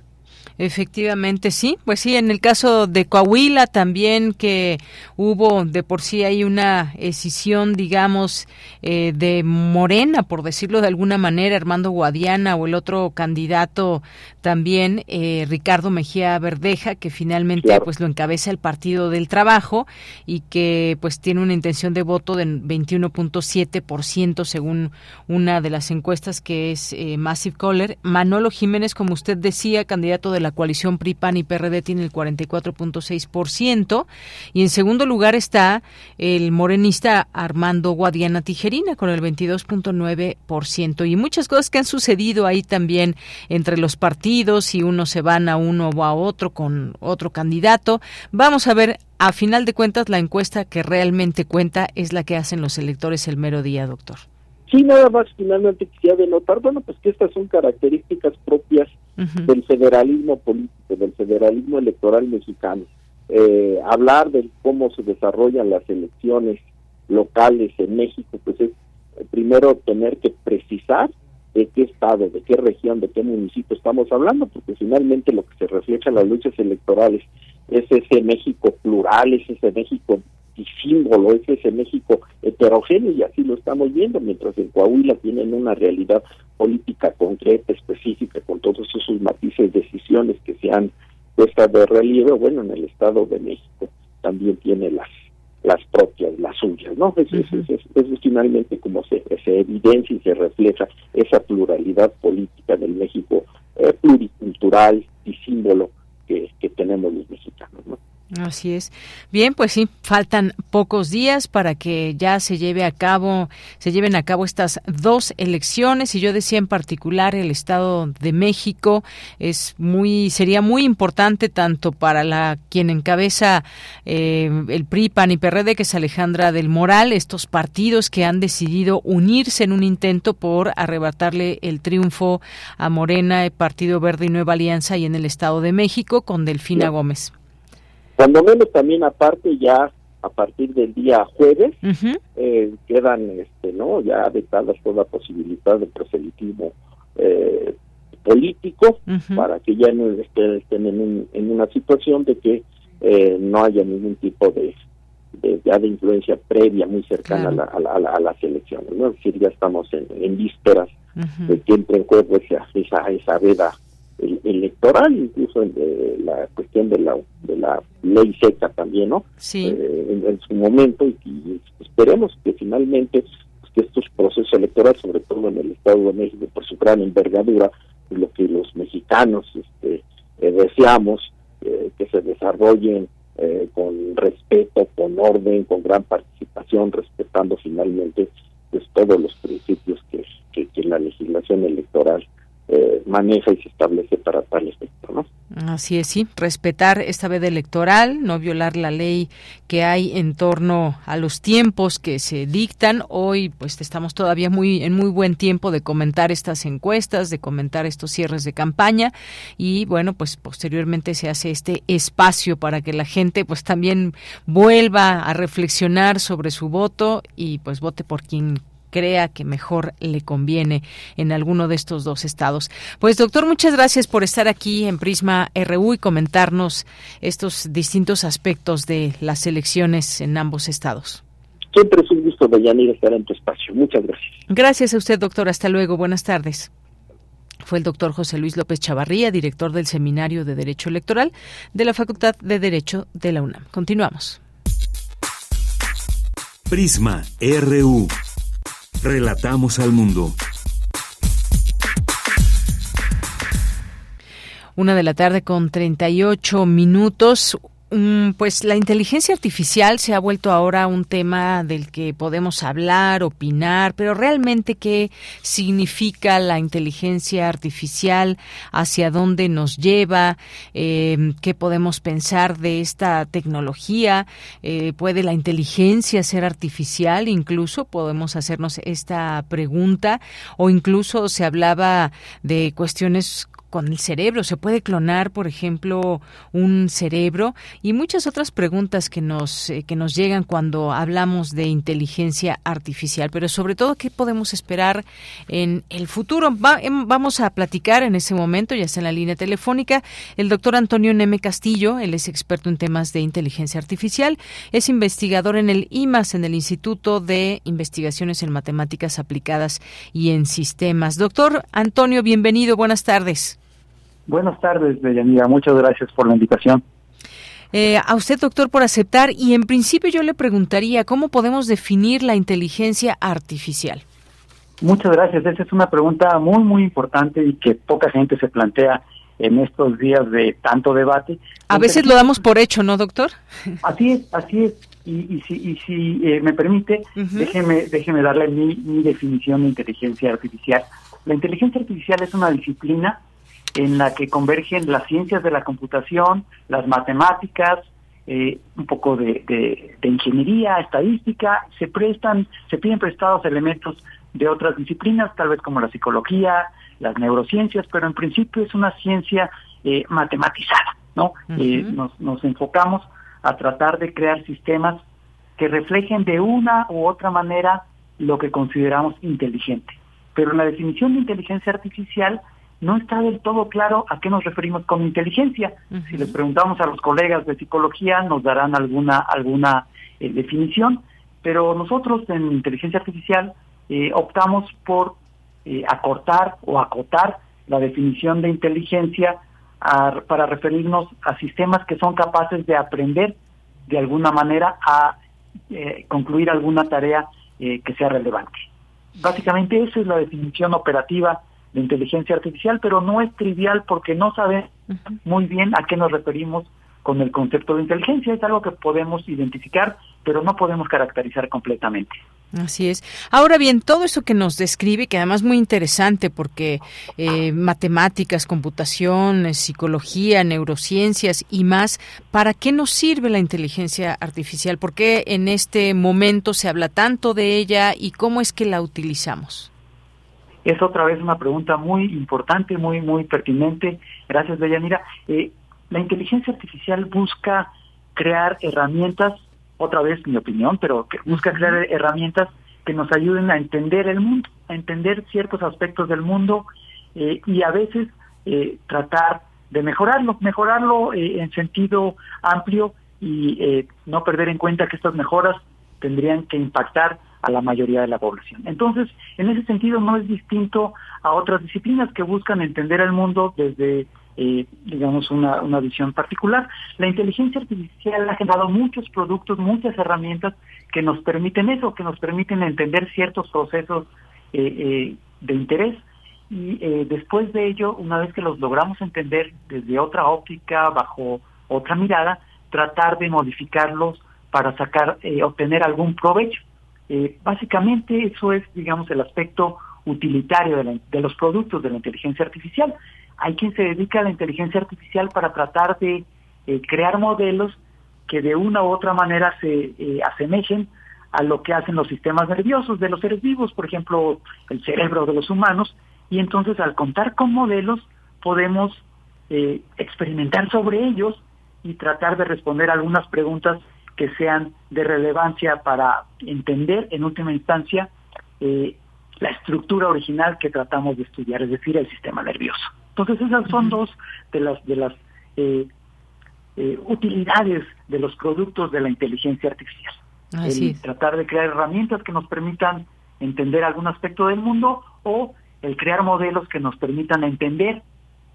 Efectivamente, sí. Pues sí, en el caso de Coahuila también que hubo de por sí hay una escisión, digamos, eh, de Morena, por decirlo de alguna manera, Armando Guadiana o el otro candidato también, eh, Ricardo Mejía Verdeja, que finalmente pues lo encabeza el Partido del Trabajo y que pues tiene una intención de voto de 21.7% según una de las encuestas que es eh, Massive Caller. Manolo Jiménez, como usted decía, candidato de la coalición PRI-PAN y PRD tiene el 44.6% y en segundo lugar está el morenista Armando Guadiana Tijerina con el 22.9% y muchas cosas que han sucedido ahí también entre los partidos y unos se van a uno o a otro con otro candidato. Vamos a ver a final de cuentas la encuesta que realmente cuenta es la que hacen los electores el mero día, doctor. Sí, nada más finalmente quisiera denotar, bueno, pues que estas son características propias del federalismo político, del federalismo electoral mexicano. Eh, hablar de cómo se desarrollan las elecciones locales en México, pues es eh, primero tener que precisar de qué estado, de qué región, de qué municipio estamos hablando, porque finalmente lo que se refleja en las luchas electorales es ese México plural, es ese México y símbolo, es ese México heterogéneo y así lo estamos viendo, mientras en Coahuila tienen una realidad política concreta, específica, con todos esos matices, decisiones que se han puesto de relieve, bueno, en el Estado de México también tiene las las propias, las suyas, ¿no? Eso, es, finalmente como se, se evidencia y se refleja esa pluralidad política del México eh, pluricultural y símbolo que, que tenemos los mexicanos, ¿no? Así es. Bien, pues sí, faltan pocos días para que ya se lleve a cabo, se lleven a cabo estas dos elecciones y yo decía en particular el Estado de México es muy, sería muy importante tanto para la quien encabeza eh, el PRI, PAN y PRD que es Alejandra del Moral, estos partidos que han decidido unirse en un intento por arrebatarle el triunfo a Morena, el Partido Verde y Nueva Alianza y en el Estado de México con Delfina Gómez. Cuando menos también aparte ya a partir del día jueves eh, quedan este no ya vetadas toda posibilidad de proselitismo eh, político para que ya no estén, en, en, una situación de que eh, no haya ningún tipo de, de, ya de influencia previa muy cercana a, la, a, las elecciones no es decir ya estamos en, en vísperas de que entre en juego esa, esa, esa veda electoral, incluso eh, la cuestión de la, de la ley seca también, ¿no? Sí. Eh, en, su momento y, esperemos que finalmente pues, que estos procesos electorales, sobre todo en el Estado de México, por su gran envergadura, lo que los mexicanos este, eh, deseamos, que se desarrollen con respeto, con orden, con gran participación, respetando finalmente pues todos los principios que, que la legislación electoral eh, maneja y se establece para tal efecto, ¿no? Así es, sí, respetar esta veda electoral, no violar la ley que hay en torno a los tiempos que se dictan. Hoy, pues, estamos todavía muy en muy buen tiempo de comentar estas encuestas, de comentar estos cierres de campaña y, bueno, pues posteriormente se hace este espacio para que la gente, pues, también vuelva a reflexionar sobre su voto y, pues, vote por quien crea que mejor le conviene en alguno de estos dos estados. Pues doctor, muchas gracias por estar aquí en Prisma RU y comentarnos estos distintos aspectos de las elecciones en ambos estados. Siempre es un gusto, Deyanira, estar en tu espacio. Muchas gracias. Gracias a usted, doctor. Hasta luego. Buenas tardes. Fue el doctor José Luis López Chavarría, director del Seminario de Derecho Electoral de la Facultad de Derecho de la UNAM. Continuamos. Prisma RU. Relatamos al mundo. Una de la tarde con 38 minutos. Mm, pues la inteligencia artificial se ha vuelto ahora un tema del que podemos hablar, opinar, pero realmente qué significa la inteligencia artificial, hacia dónde nos lleva, eh, qué podemos pensar de esta tecnología, eh, puede la inteligencia ser artificial, incluso podemos hacernos esta pregunta o incluso se hablaba de cuestiones con el cerebro. ¿Se puede clonar, por ejemplo, un cerebro? Y muchas otras preguntas que nos, eh, que nos llegan cuando hablamos de inteligencia artificial. Pero sobre todo, ¿qué podemos esperar en el futuro? Em, vamos a platicar en ese momento, ya está en la línea telefónica, el doctor Antonio Neme Castillo. Él es experto en temas de inteligencia artificial. Es investigador en el IMAS, en el Instituto de Investigaciones en Matemáticas Aplicadas y en Sistemas. Doctor Antonio, bienvenido. Buenas tardes. Buenas tardes, Deyanira. Muchas gracias por la invitación. Eh, a usted, doctor, por aceptar. Y en principio yo le preguntaría, ¿cómo podemos definir la inteligencia artificial? Muchas gracias. Esa es una pregunta muy, muy importante y que poca gente se plantea en estos días de tanto debate. A veces lo damos por hecho, ¿no, doctor? Así es, así es. Y, si, y si eh, me permite, déjeme, déjeme darle mi, mi definición de inteligencia artificial. La inteligencia artificial es una disciplina en la que convergen las ciencias de la computación, las matemáticas, eh, un poco de, ingeniería, estadística, se prestan, se piden prestados elementos de otras disciplinas, tal vez como la psicología, las neurociencias, pero en principio es una ciencia eh, matematizada, ¿no? Eh, nos, nos enfocamos a tratar de crear sistemas que reflejen de una u otra manera lo que consideramos inteligente. Pero en la definición de inteligencia artificial no está del todo claro a qué nos referimos con inteligencia. Si les preguntamos a los colegas de psicología, nos darán alguna, alguna eh, definición, pero nosotros en inteligencia artificial eh, optamos por eh, acortar o acotar la definición de inteligencia para referirnos a sistemas que son capaces de aprender de alguna manera a concluir alguna tarea que sea relevante. Básicamente esa es la definición operativa de inteligencia artificial, pero no es trivial porque no sabe muy bien a qué nos referimos con el concepto de inteligencia. Es algo que podemos identificar, pero no podemos caracterizar completamente. Así es. Ahora bien, todo eso que nos describe, que además es muy interesante porque eh, matemáticas, computación, psicología, neurociencias y más, ¿para qué nos sirve la inteligencia artificial? ¿Por qué en este momento se habla tanto de ella y cómo es que la utilizamos? Es otra vez una pregunta muy importante, muy, muy pertinente. Gracias, Deyanira. Eh, la inteligencia artificial busca crear herramientas, otra vez mi opinión, pero que busca crear herramientas que nos ayuden a entender el mundo, a entender ciertos aspectos del mundo eh, y a veces eh, tratar de mejorarlo, mejorarlo eh, en sentido amplio y no perder en cuenta que estas mejoras tendrían que impactar a la mayoría de la población. Entonces, en ese sentido no es distinto a otras disciplinas que buscan entender el mundo desde, eh, digamos, una, visión particular. La inteligencia artificial ha generado muchos productos, muchas herramientas que nos permiten eso, que nos permiten entender ciertos procesos eh, eh, de interés y después de ello, una vez que los logramos entender desde otra óptica, bajo otra mirada, tratar de modificarlos para sacar, obtener algún provecho. Eh, básicamente eso es, digamos, el aspecto utilitario de, los productos de la inteligencia artificial. hay quien se dedica a la inteligencia artificial para tratar de eh, crear modelos que de una u otra manera se eh, asemejen a lo que hacen los sistemas nerviosos de los seres vivos, por ejemplo, el cerebro de los humanos, y entonces al contar con modelos podemos eh, experimentar sobre ellos y tratar de responder algunas preguntas que sean de relevancia para entender en última instancia eh, la estructura original que tratamos de estudiar, es decir, el sistema nervioso. Entonces esas son dos de las de las eh, eh, utilidades de los productos de la inteligencia artificial. el tratar de crear herramientas que nos permitan entender algún aspecto del mundo o el crear modelos que nos permitan entender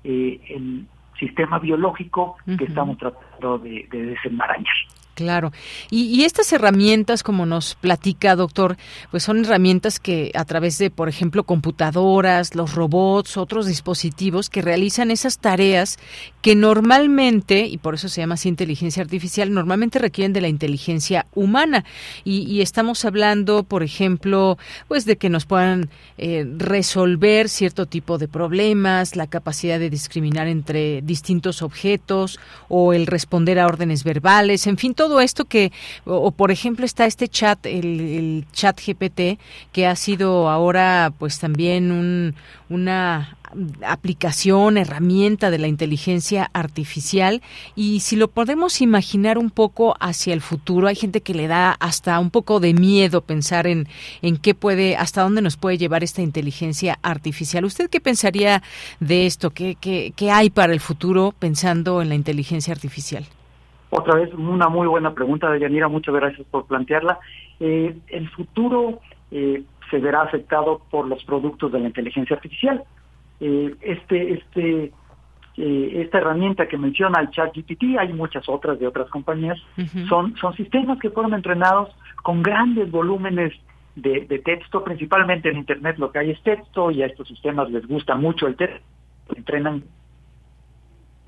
eh, el sistema biológico que estamos tratando de, de desenmarañar. Claro. Y, estas herramientas, como nos platica, doctor, pues son herramientas que a través de, por ejemplo, computadoras, los robots, otros dispositivos que realizan esas tareas que normalmente, y por eso se llama así inteligencia artificial, normalmente requieren de la inteligencia humana. Y, estamos hablando, por ejemplo, pues de que nos puedan eh, resolver cierto tipo de problemas, la capacidad de discriminar entre distintos objetos o el responder a órdenes verbales, en fin, todo todo esto que, o, por ejemplo está este chat, el, chat GPT, que ha sido ahora pues también un, una aplicación, herramienta de la inteligencia artificial y si lo podemos imaginar un poco hacia el futuro, hay gente que le da hasta un poco de miedo pensar en, en qué puede, hasta dónde nos puede llevar esta inteligencia artificial. ¿Usted qué pensaría de esto? ¿Qué, qué, qué hay para el futuro pensando en la inteligencia artificial? Otra vez, una muy buena pregunta de Yanira, muchas gracias por plantearla. Eh, el futuro eh, se verá afectado por los productos de la inteligencia artificial. Eh, este, este, esta herramienta que menciona el chat GPT, hay muchas otras de otras compañías, son, son sistemas que fueron entrenados con grandes volúmenes de, de, texto, principalmente en Internet lo que hay es texto y a estos sistemas les gusta mucho el texto, entrenan.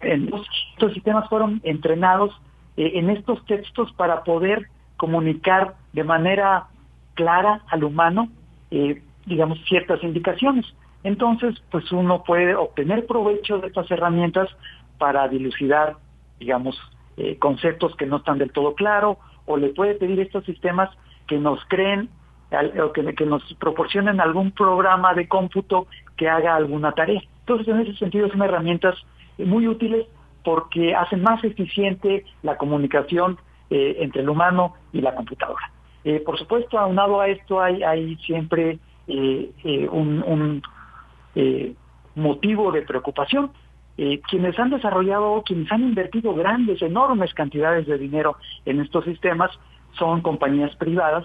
Estos sistemas fueron entrenados eh, en estos textos para poder comunicar de manera clara al humano, eh, digamos, ciertas indicaciones. Entonces, pues uno puede obtener provecho de estas herramientas para dilucidar, digamos, eh, conceptos que no están del todo claros, o le puede pedir a estos sistemas que nos creen o que nos proporcionen algún programa de cómputo que haga alguna tarea. Entonces, en ese sentido, son herramientas muy útiles porque hacen más eficiente la comunicación eh, entre el humano y la computadora. Eh, por supuesto, aunado a esto hay, hay siempre eh, un, motivo de preocupación. quienes han desarrollado, quienes han invertido grandes, enormes cantidades de dinero en estos sistemas son compañías privadas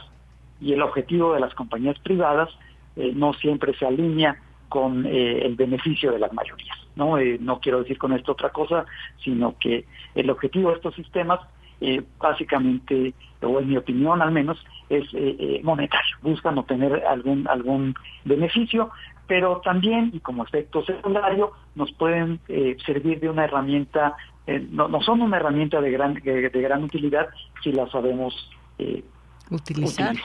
y el objetivo de las compañías privadas no siempre se alinea con el beneficio de las mayorías. ¿no? Eh, no quiero decir con esto otra cosa, sino que el objetivo de estos sistemas, eh, básicamente, o en mi opinión al menos, es eh, monetario. Buscan obtener algún, algún beneficio, pero también, y como efecto secundario, nos pueden servir de una herramienta, no, no, son una herramienta de gran, de, de gran utilidad si la sabemos Utilizar.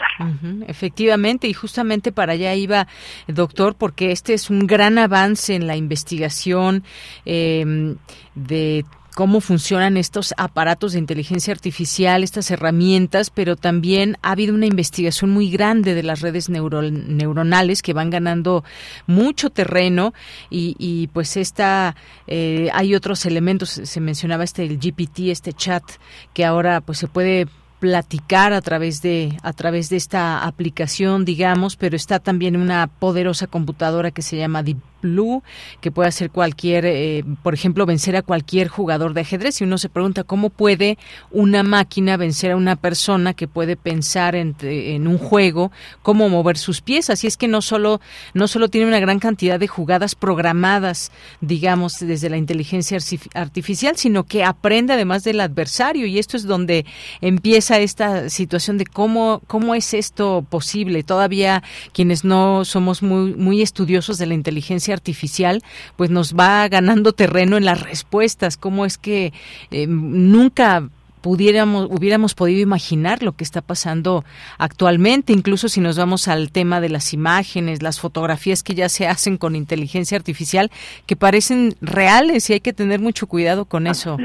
Efectivamente, y justamente para allá iba, doctor, porque este es un gran avance en la investigación em, de cómo funcionan estos aparatos de inteligencia artificial, estas herramientas, pero también ha habido una investigación muy grande de las redes neuronales que van ganando mucho terreno y, pues esta eh, hay otros elementos, se mencionaba este el GPT, este chat que ahora pues se puede platicar a través de a través de esta aplicación digamos pero está también una poderosa computadora que se llama Blue, que puede hacer cualquier, eh, por ejemplo, vencer a cualquier jugador de ajedrez. Y uno se pregunta cómo puede una máquina vencer a una persona que puede pensar en, un juego, cómo mover sus piezas. Y es que no solo, no solo tiene una gran cantidad de jugadas programadas, digamos, desde la inteligencia artificial, sino que aprende además del adversario. Y esto es donde empieza esta situación de cómo, cómo es esto posible. Todavía quienes no somos muy, muy estudiosos de la inteligencia artificial pues nos va ganando terreno en las respuestas, cómo es que eh, nunca pudiéramos, hubiéramos podido imaginar lo que está pasando actualmente, incluso si nos vamos al tema de las imágenes, las fotografías que ya se hacen con inteligencia artificial, que parecen reales y hay que tener mucho cuidado con eso.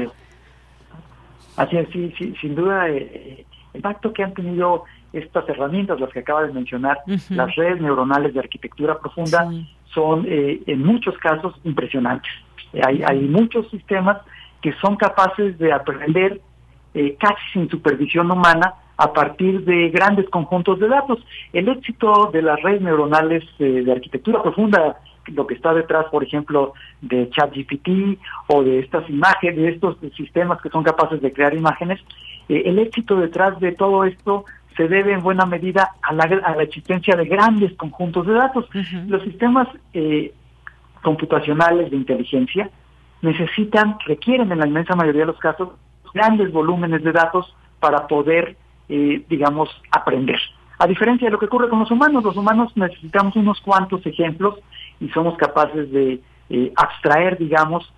Así es, sí, sí, sin duda, eh, el impacto que han tenido estas herramientas, las que acaba de mencionar, las redes neuronales de arquitectura profunda, son eh, en muchos casos impresionantes. Hay, hay muchos sistemas que son capaces de aprender eh, casi sin supervisión humana a partir de grandes conjuntos de datos. El éxito de las redes neuronales eh, de arquitectura profunda, lo que está detrás, por ejemplo, de ChatGPT o de estas imágenes, de estos sistemas que son capaces de crear imágenes, el éxito detrás de todo esto se debe en buena medida a la, a la existencia de grandes conjuntos de datos. Los sistemas eh, computacionales de inteligencia necesitan, requieren en la inmensa mayoría de los casos, grandes volúmenes de datos para poder, eh, digamos, aprender. A diferencia de lo que ocurre con los humanos, los humanos necesitamos unos cuantos ejemplos y somos capaces de eh, abstraer, digamos,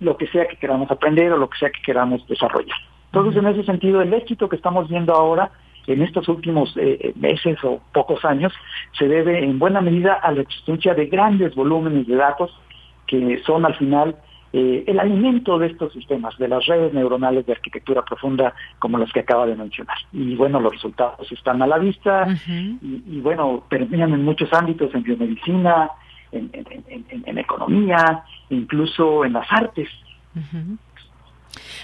lo que sea que queramos aprender o lo que sea que queramos desarrollar. Entonces, en ese sentido, el éxito que estamos viendo ahora en estos últimos eh, meses o pocos años se debe en buena medida a la existencia de grandes volúmenes de datos que son al final eh, el alimento de estos sistemas, de las redes neuronales de arquitectura profunda como las que acaba de mencionar. Y bueno, los resultados están a la vista y, bueno, permean en muchos ámbitos, en biomedicina, en, economía, incluso en las artes.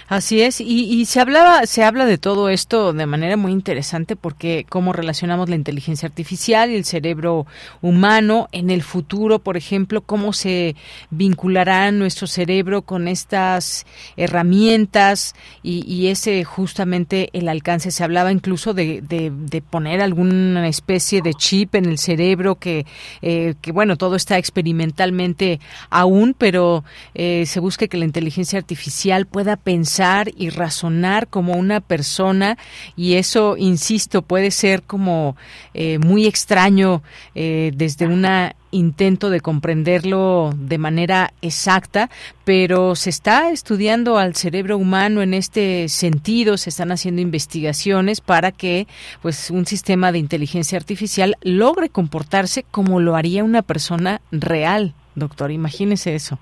Así es, y, se hablaba, se habla de todo esto de manera muy interesante porque cómo relacionamos la inteligencia artificial y el cerebro humano en el futuro, por ejemplo, cómo se vinculará nuestro cerebro con estas herramientas y, ese justamente el alcance. Se hablaba incluso de, de, poner alguna especie de chip en el cerebro que, eh, que bueno, todo está experimentalmente aún, pero eh, se busca que la inteligencia artificial pueda pensar y razonar como una persona y eso, insisto, puede ser como eh, muy extraño eh, desde un intento de comprenderlo de manera exacta, pero se está estudiando al cerebro humano en este sentido, se están haciendo investigaciones para que pues un sistema de inteligencia artificial logre comportarse como lo haría una persona real. Doctor, imagínese eso.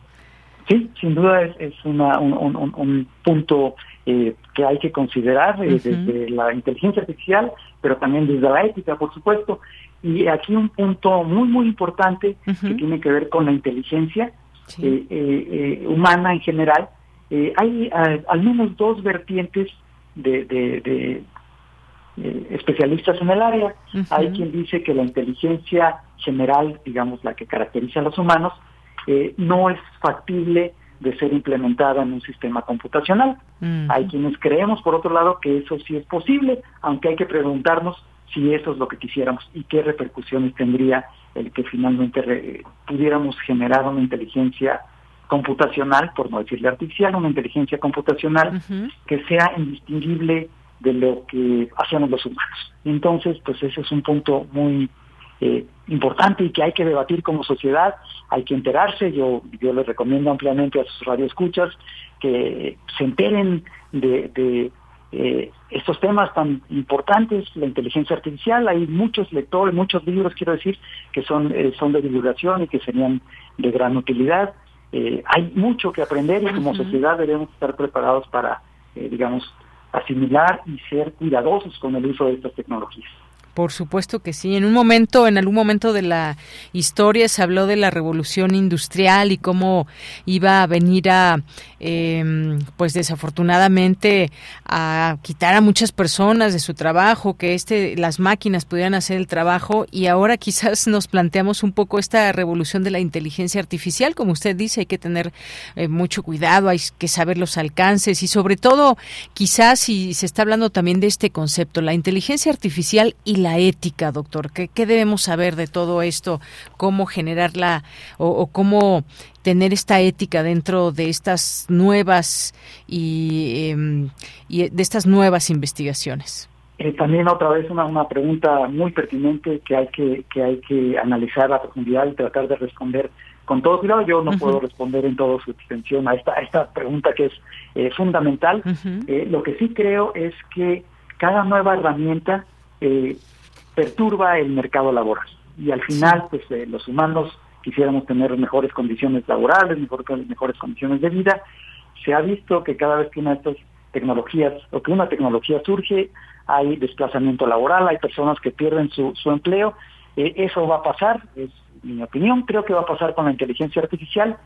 Sí, sin duda es, una, un, punto eh, que hay que considerar eh, desde la inteligencia artificial, pero también desde la ética, por supuesto. Y aquí un punto muy, muy importante que tiene que ver con la inteligencia eh, humana en general. hay al menos dos vertientes de, de, especialistas en el área. Hay quien dice que la inteligencia general, digamos, la que caracteriza a los humanos, eh, no es factible de ser implementada en un sistema computacional. Hay quienes creemos, por otro lado, que eso sí es posible, aunque hay que preguntarnos si eso es lo que quisiéramos y qué repercusiones tendría el que finalmente pudiéramos generar una inteligencia computacional, por no decirle artificial, una inteligencia computacional que sea indistinguible de lo que hacemos los humanos. Entonces, pues ese es un punto muy eh, importante y que hay que debatir como sociedad, hay que enterarse, yo, yo les recomiendo ampliamente a sus radioescuchas que se enteren de, eh, estos temas tan importantes, la inteligencia artificial, hay muchos lectores, muchos libros, quiero decir, que son, eh, son de divulgación y que serían de gran utilidad. hay mucho que aprender y como sociedad debemos estar preparados para, digamos, asimilar y ser cuidadosos con el uso de estas tecnologías. Por supuesto que sí. En un momento, en algún momento de la historia se habló de la revolución industrial y cómo iba a venir a, em, pues desafortunadamente, a quitar a muchas personas de su trabajo, que este, las máquinas pudieran hacer el trabajo. Y ahora quizás nos planteamos un poco esta revolución de la inteligencia artificial, como usted dice, hay que tener eh, mucho cuidado, hay que saber los alcances. Y sobre todo, quizás si se está hablando también de este concepto, la inteligencia artificial y la ética, doctor? ¿Qué, debemos saber de todo esto? ¿Cómo generarla o, cómo tener esta ética dentro de estas nuevas y, em, y de estas nuevas investigaciones? Eh, también otra vez una, una pregunta muy pertinente que hay que, que hay que analizar a profundidad y tratar de responder con todo cuidado. Yo no puedo responder en toda su extensión a esta, a esta pregunta que es eh, fundamental. Eh, lo que sí creo es que cada nueva herramienta eh, perturba el mercado laboral y al final, pues los humanos quisiéramos tener mejores condiciones laborales, mejor, mejores condiciones de vida. Se ha visto que cada vez que una de estas tecnologías o que una tecnología surge, hay desplazamiento laboral, hay personas que pierden su, su empleo. Eh, eso va a pasar, es mi opinión, creo que va a pasar con la inteligencia artificial.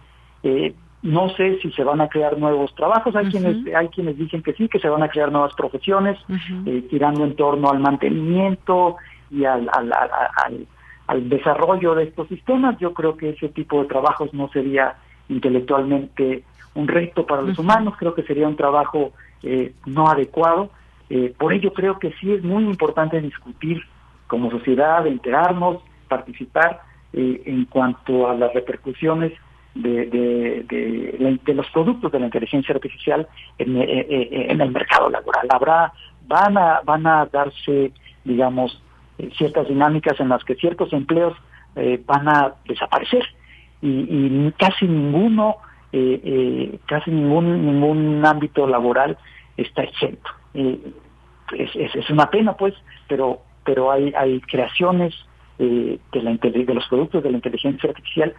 Eh, no sé si se van a crear nuevos trabajos, hay quienes hay quienes dicen que sí, que se van a crear nuevas profesiones, eh, tirando en torno al mantenimiento y al, al, al, al desarrollo de estos sistemas. Yo creo que ese tipo de trabajos no sería intelectualmente un reto para los humanos, creo que sería un trabajo eh, no adecuado. Eh, por ello creo que sí es muy importante discutir como sociedad, enterarnos, participar eh, en cuanto a las repercusiones de, de, de, los productos de la inteligencia artificial en, en, el mercado laboral. Habrá, van a, van a darse, digamos, ciertas dinámicas en las que ciertos empleos van a desaparecer y, y casi ninguno eh, eh, casi ningún ningún ámbito laboral está exento. Eh, es, es, una pena, pues, pero pero hay hay creaciones eh, de, la, de los productos de la inteligencia artificial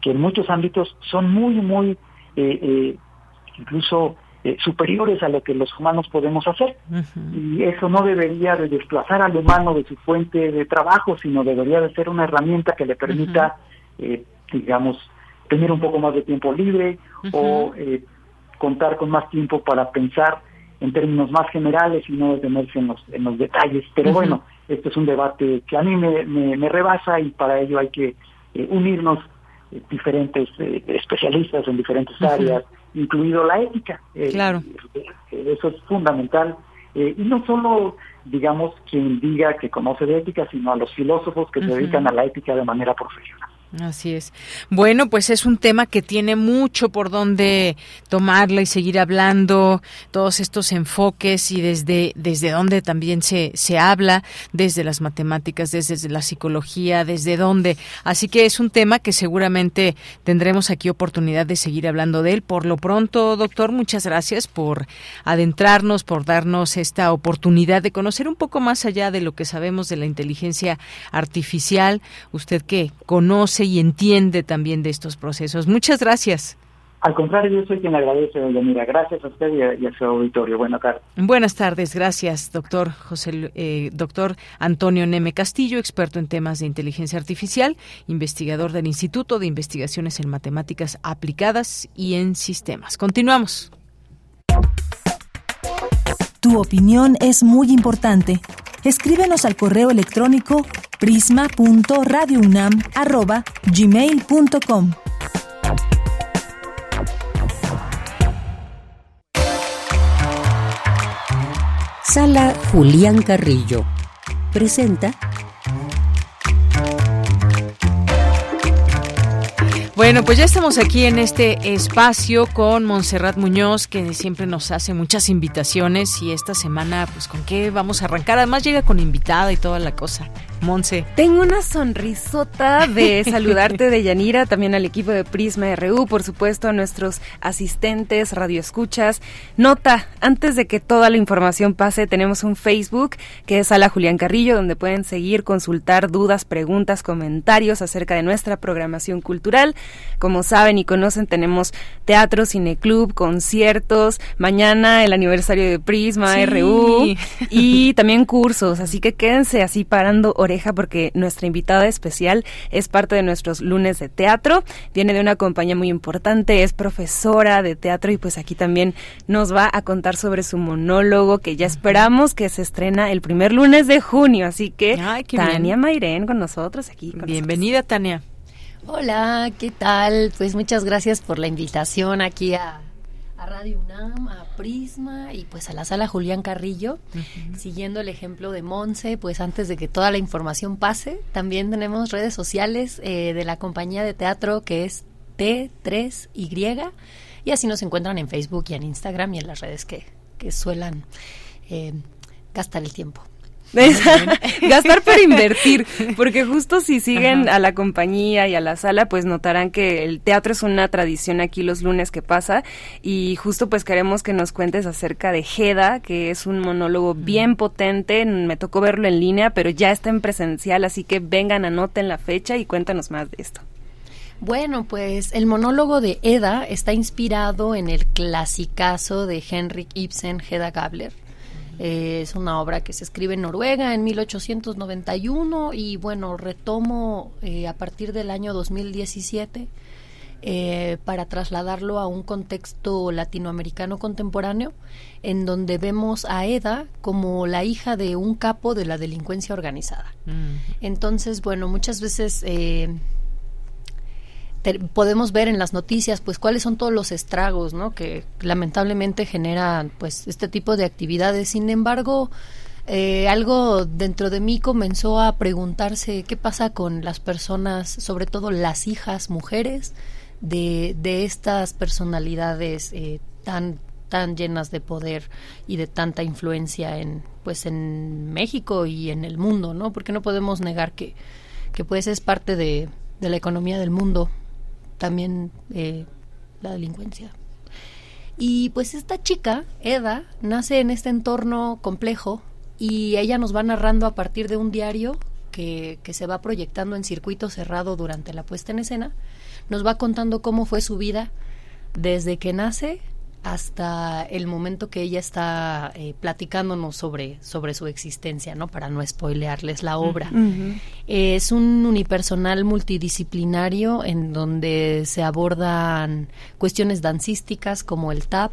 que en muchos ámbitos son muy, muy, incluso superiores a lo que los humanos podemos hacer. Y eso no debería de desplazar al humano de su fuente de trabajo, sino debería de ser una herramienta que le permita, digamos, tener un poco más de tiempo libre o eh, contar con más tiempo para pensar en términos más generales y no detenerse en los, en los detalles. Pero bueno, este es un debate que a mí me, me, rebasa y para ello hay que eh, unirnos eh, diferentes especialistas en diferentes áreas, incluido la ética. claro. Eso es fundamental. y no solo, digamos, quien diga que conoce de ética, sino a los filósofos que se dedican a la ética de manera profesional. Así es. Bueno, pues es un tema que tiene mucho por donde tomarla y seguir hablando, todos estos enfoques y desde, desde dónde también se, se habla, desde las matemáticas, desde la psicología, desde dónde. Así que es un tema que seguramente tendremos aquí oportunidad de seguir hablando de él. Por lo pronto, doctor, muchas gracias por adentrarnos, por darnos esta oportunidad de conocer un poco más allá de lo que sabemos de la inteligencia artificial. Usted que conoce y entiende también de estos procesos. Muchas gracias. Al contrario, yo soy quien agradece, doña Mira. Gracias a usted y a, su auditorio. Buenas tardes. Buenas tardes, gracias, doctor José, eh, doctor Antonio Neme Castillo, experto en temas de inteligencia artificial, investigador del Instituto de Investigaciones en Matemáticas Aplicadas y en Sistemas. Continuamos. Tu opinión es muy importante. Escríbenos al correo electrónico prisma.radiounam@gmail.com. Sala Julián Carrillo presenta Bueno, pues ya estamos aquí en este espacio con Montserrat Muñoz, que siempre nos hace muchas invitaciones y esta semana, pues con qué vamos a arrancar. Además llega con invitada y toda la cosa. Monse. Tengo una sonrisota de saludarte de Yanira, también al equipo de Prisma RU, por supuesto a nuestros asistentes, radioescuchas. Nota, antes de que toda la información pase, tenemos un Facebook que es Sala Julián Carrillo, donde pueden seguir, consultar dudas, preguntas, comentarios acerca de nuestra programación cultural. Como saben y conocen, tenemos teatro, cineclub, conciertos, mañana el aniversario de Prisma RU y también cursos, así que quédense así parando porque nuestra invitada especial es parte de nuestros lunes de teatro, viene de una compañía muy importante, es profesora de teatro y pues aquí también nos va a contar sobre su monólogo que ya esperamos que se estrena el primer lunes de junio, así que Tania Mairén con nosotros aquí. Bienvenida Tania. Hola, ¿qué tal? Pues muchas gracias por la invitación aquí a a Radio UNAM, a Prisma y pues a la sala Julián Carrillo, siguiendo el ejemplo de Monse, pues antes de que toda la información pase, también tenemos redes sociales eh, de la compañía de teatro que es T3Y y así nos encuentran en Facebook y en Instagram y en las redes que, que suelan eh, gastar el tiempo. Gastar para invertir, porque justo si siguen a la compañía y a la sala, pues notarán que el teatro es una tradición aquí los lunes que pasa y justo pues queremos que nos cuentes acerca de Jeda, que es un monólogo bien potente, me tocó verlo en línea, pero ya está en presencial, así que vengan, anoten la fecha y cuéntanos más de esto. Bueno, pues el monólogo de Eda está inspirado en el clasicazo de Henrik Ibsen, Hedda Gabler. Eh, es una obra que se escribe en Noruega en 1891 y bueno, retomo eh, a partir del año 2017 eh, para trasladarlo a un contexto latinoamericano contemporáneo en donde vemos a Eda como la hija de un capo de la delincuencia organizada. Mm. Entonces, bueno, muchas veces podemos ver en las noticias pues cuáles son todos los estragos ¿no? que lamentablemente generan pues este tipo de actividades. Sin embargo eh, algo dentro de mí comenzó a preguntarse qué pasa con las personas sobre todo las hijas mujeres de, de estas personalidades eh, tan tan llenas de poder y de tanta influencia en pues en México y en el mundo no porque no podemos negar que que pues es parte de, de la economía del mundo también eh, la delincuencia. Y pues esta chica, Eda, nace en este entorno complejo y ella nos va narrando a partir de un diario que, que se va proyectando en circuito cerrado durante la puesta en escena, nos va contando cómo fue su vida desde que nace hasta el momento que ella está eh, platicándonos sobre, sobre su existencia, ¿no? Para no spoilearles la obra. es un unipersonal multidisciplinario en donde se abordan cuestiones dancísticas como el tap,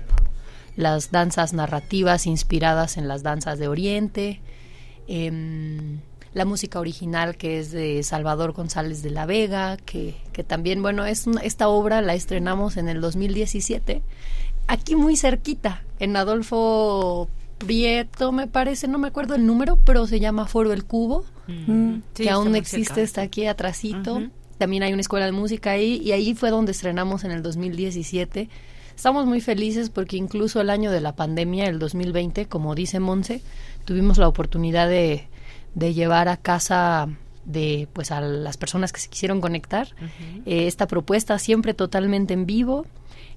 las danzas narrativas inspiradas en las danzas de Oriente, em, la música original que es de Salvador González de la Vega, que, que también, bueno, es esta obra la estrenamos en el 2017 aquí muy cerquita, en Adolfo Prieto, me parece, no me acuerdo el número, pero se llama Foro El Cubo, mm. que aún existe, está aquí atrásito. También hay una escuela de música ahí y ahí fue donde estrenamos en el 2017. Estamos muy felices porque incluso el año de la pandemia, el 2020, como dice Monse, tuvimos la oportunidad de, de llevar a casa de pues a las personas que se quisieron conectar eh, esta propuesta siempre totalmente en vivo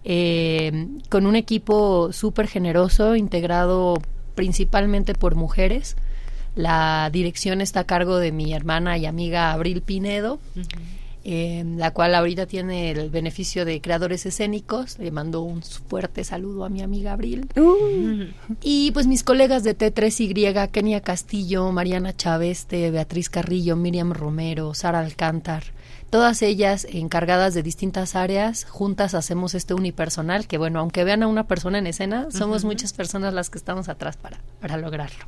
eh, con un equipo súper generoso, integrado principalmente por mujeres. La dirección está a cargo de mi hermana y amiga Abril Pinedo, eh, la cual ahorita tiene el beneficio de creadores escénicos. Le mando un fuerte saludo a mi amiga Abril. Uh. Y pues mis colegas de T3Y, Kenia Castillo, Mariana Chávez, Beatriz Carrillo, Miriam Romero, Sara Alcántar, todas ellas encargadas de distintas áreas, juntas hacemos este unipersonal, que bueno, aunque vean a una persona en escena, somos muchas personas las que estamos atrás para, para lograrlo.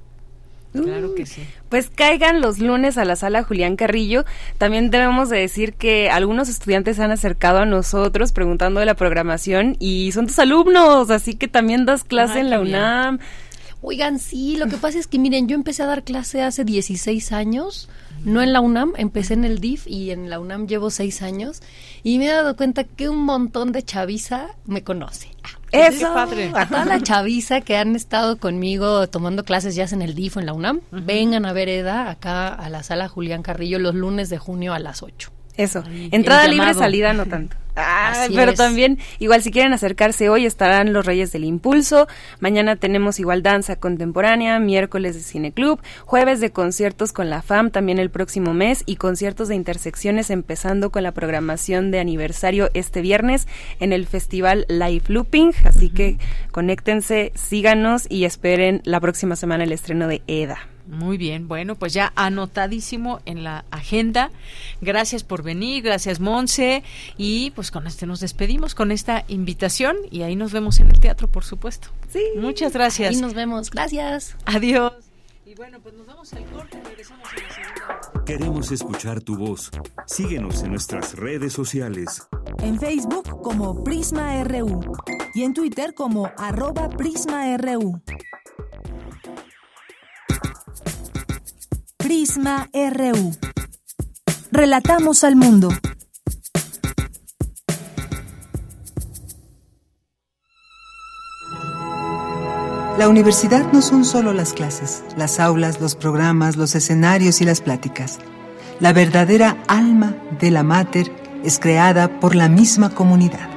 Claro que sí. Pues caigan los lunes a la sala Julián Carrillo. También debemos de decir que algunos estudiantes se han acercado a nosotros preguntando de la programación y son tus alumnos, así que también das clase en la UNAM. Oigan, sí, lo que pasa es que miren, yo empecé a dar clase hace 16 años no en la UNAM, empecé en el DIF y en la UNAM llevo seis años y me he dado cuenta que un montón de chaviza me conoce. Ah, Eso, padre. A toda la chaviza que han estado conmigo tomando clases ya en el DIF o en la UNAM, vengan a ver EDA acá a la sala Julián Carrillo los lunes de junio a las 8. Eso, entrada libre, salida no tanto. Ah, pero también, igual si quieren acercarse hoy estarán los Reyes del Impulso, mañana tenemos igual danza contemporánea, miércoles de cineclub, jueves de conciertos con la FAM también el próximo mes y conciertos de intersecciones empezando con la programación de aniversario este viernes en el festival Live Looping, así que conéctense, síganos y esperen la próxima semana el estreno de EDA. Muy bien, bueno, pues ya anotadísimo en la agenda. Gracias por venir, gracias Monse y pues con este nos despedimos con esta invitación y ahí nos vemos en el teatro, por supuesto. Sí. Muchas gracias. Y nos vemos. Gracias. Adiós. Y bueno, pues nos vamos al corte, regresamos en la segunda. Queremos escuchar tu voz. Síguenos en nuestras redes sociales. En Facebook como Prisma RU y en Twitter como arroba PrismaRU. Prisma RU. Relatamos al mundo. La universidad no son solo las clases, las aulas, los programas, los escenarios y las pláticas. La verdadera alma de la mater es creada por la misma comunidad.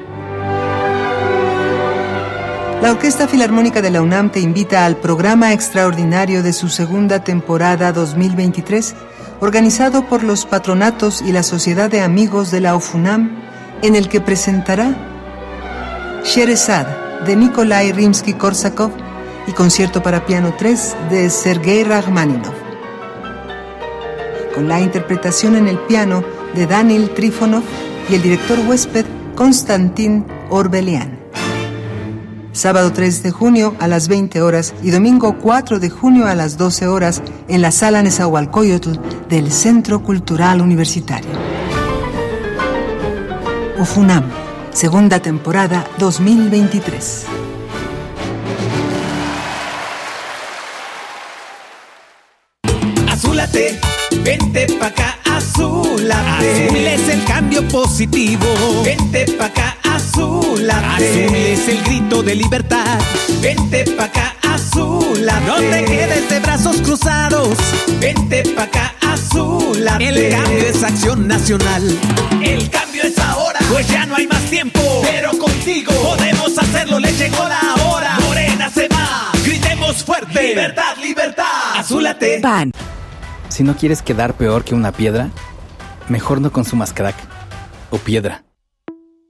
La Orquesta Filarmónica de la UNAM te invita al programa extraordinario de su segunda temporada 2023, organizado por los patronatos y la Sociedad de Amigos de la OFUNAM, en el que presentará Sherezad de Nikolai Rimsky-Korsakov y concierto para piano 3 de Sergei Rachmaninov. Con la interpretación en el piano de Daniel Trifonov y el director huésped Konstantin Orbelian. Sábado 3 de junio a las 20 horas y domingo 4 de junio a las 12 horas en la sala Nezahualcóyotl del Centro Cultural Universitario. UFUNAM, segunda temporada 2023. Azúlate, vente pa' acá, azúlate. Azul es el cambio positivo. Vente pa' acá, azúlate. Azul es el grito de libertad. Vente pa' acá, azúlate. No te quedes de brazos cruzados. Vente pa' acá, azúlate. El cambio es acción nacional. El cambio es ahora, pues ya no hay más tiempo. Pero contigo podemos hacerlo, le llegó la hora. Morena se va, gritemos fuerte. Libertad, libertad. Azúlate. Pan. Si no quieres quedar peor que una piedra, mejor no consumas crack o piedra.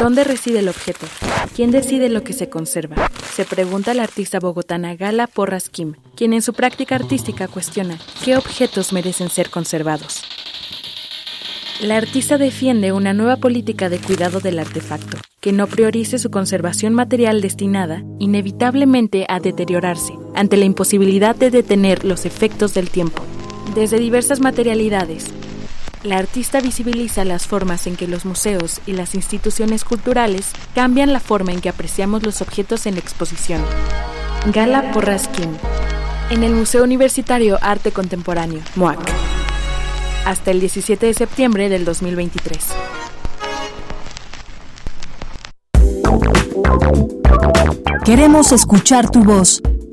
¿Dónde reside el objeto? ¿Quién decide lo que se conserva? Se pregunta la artista bogotana Gala Porras Kim, quien en su práctica artística cuestiona qué objetos merecen ser conservados. La artista defiende una nueva política de cuidado del artefacto, que no priorice su conservación material destinada, inevitablemente, a deteriorarse, ante la imposibilidad de detener los efectos del tiempo. Desde diversas materialidades, la artista visibiliza las formas en que los museos y las instituciones culturales cambian la forma en que apreciamos los objetos en exposición. Gala Porraskin, en el Museo Universitario Arte Contemporáneo, MUAC, hasta el 17 de septiembre del 2023. Queremos escuchar tu voz.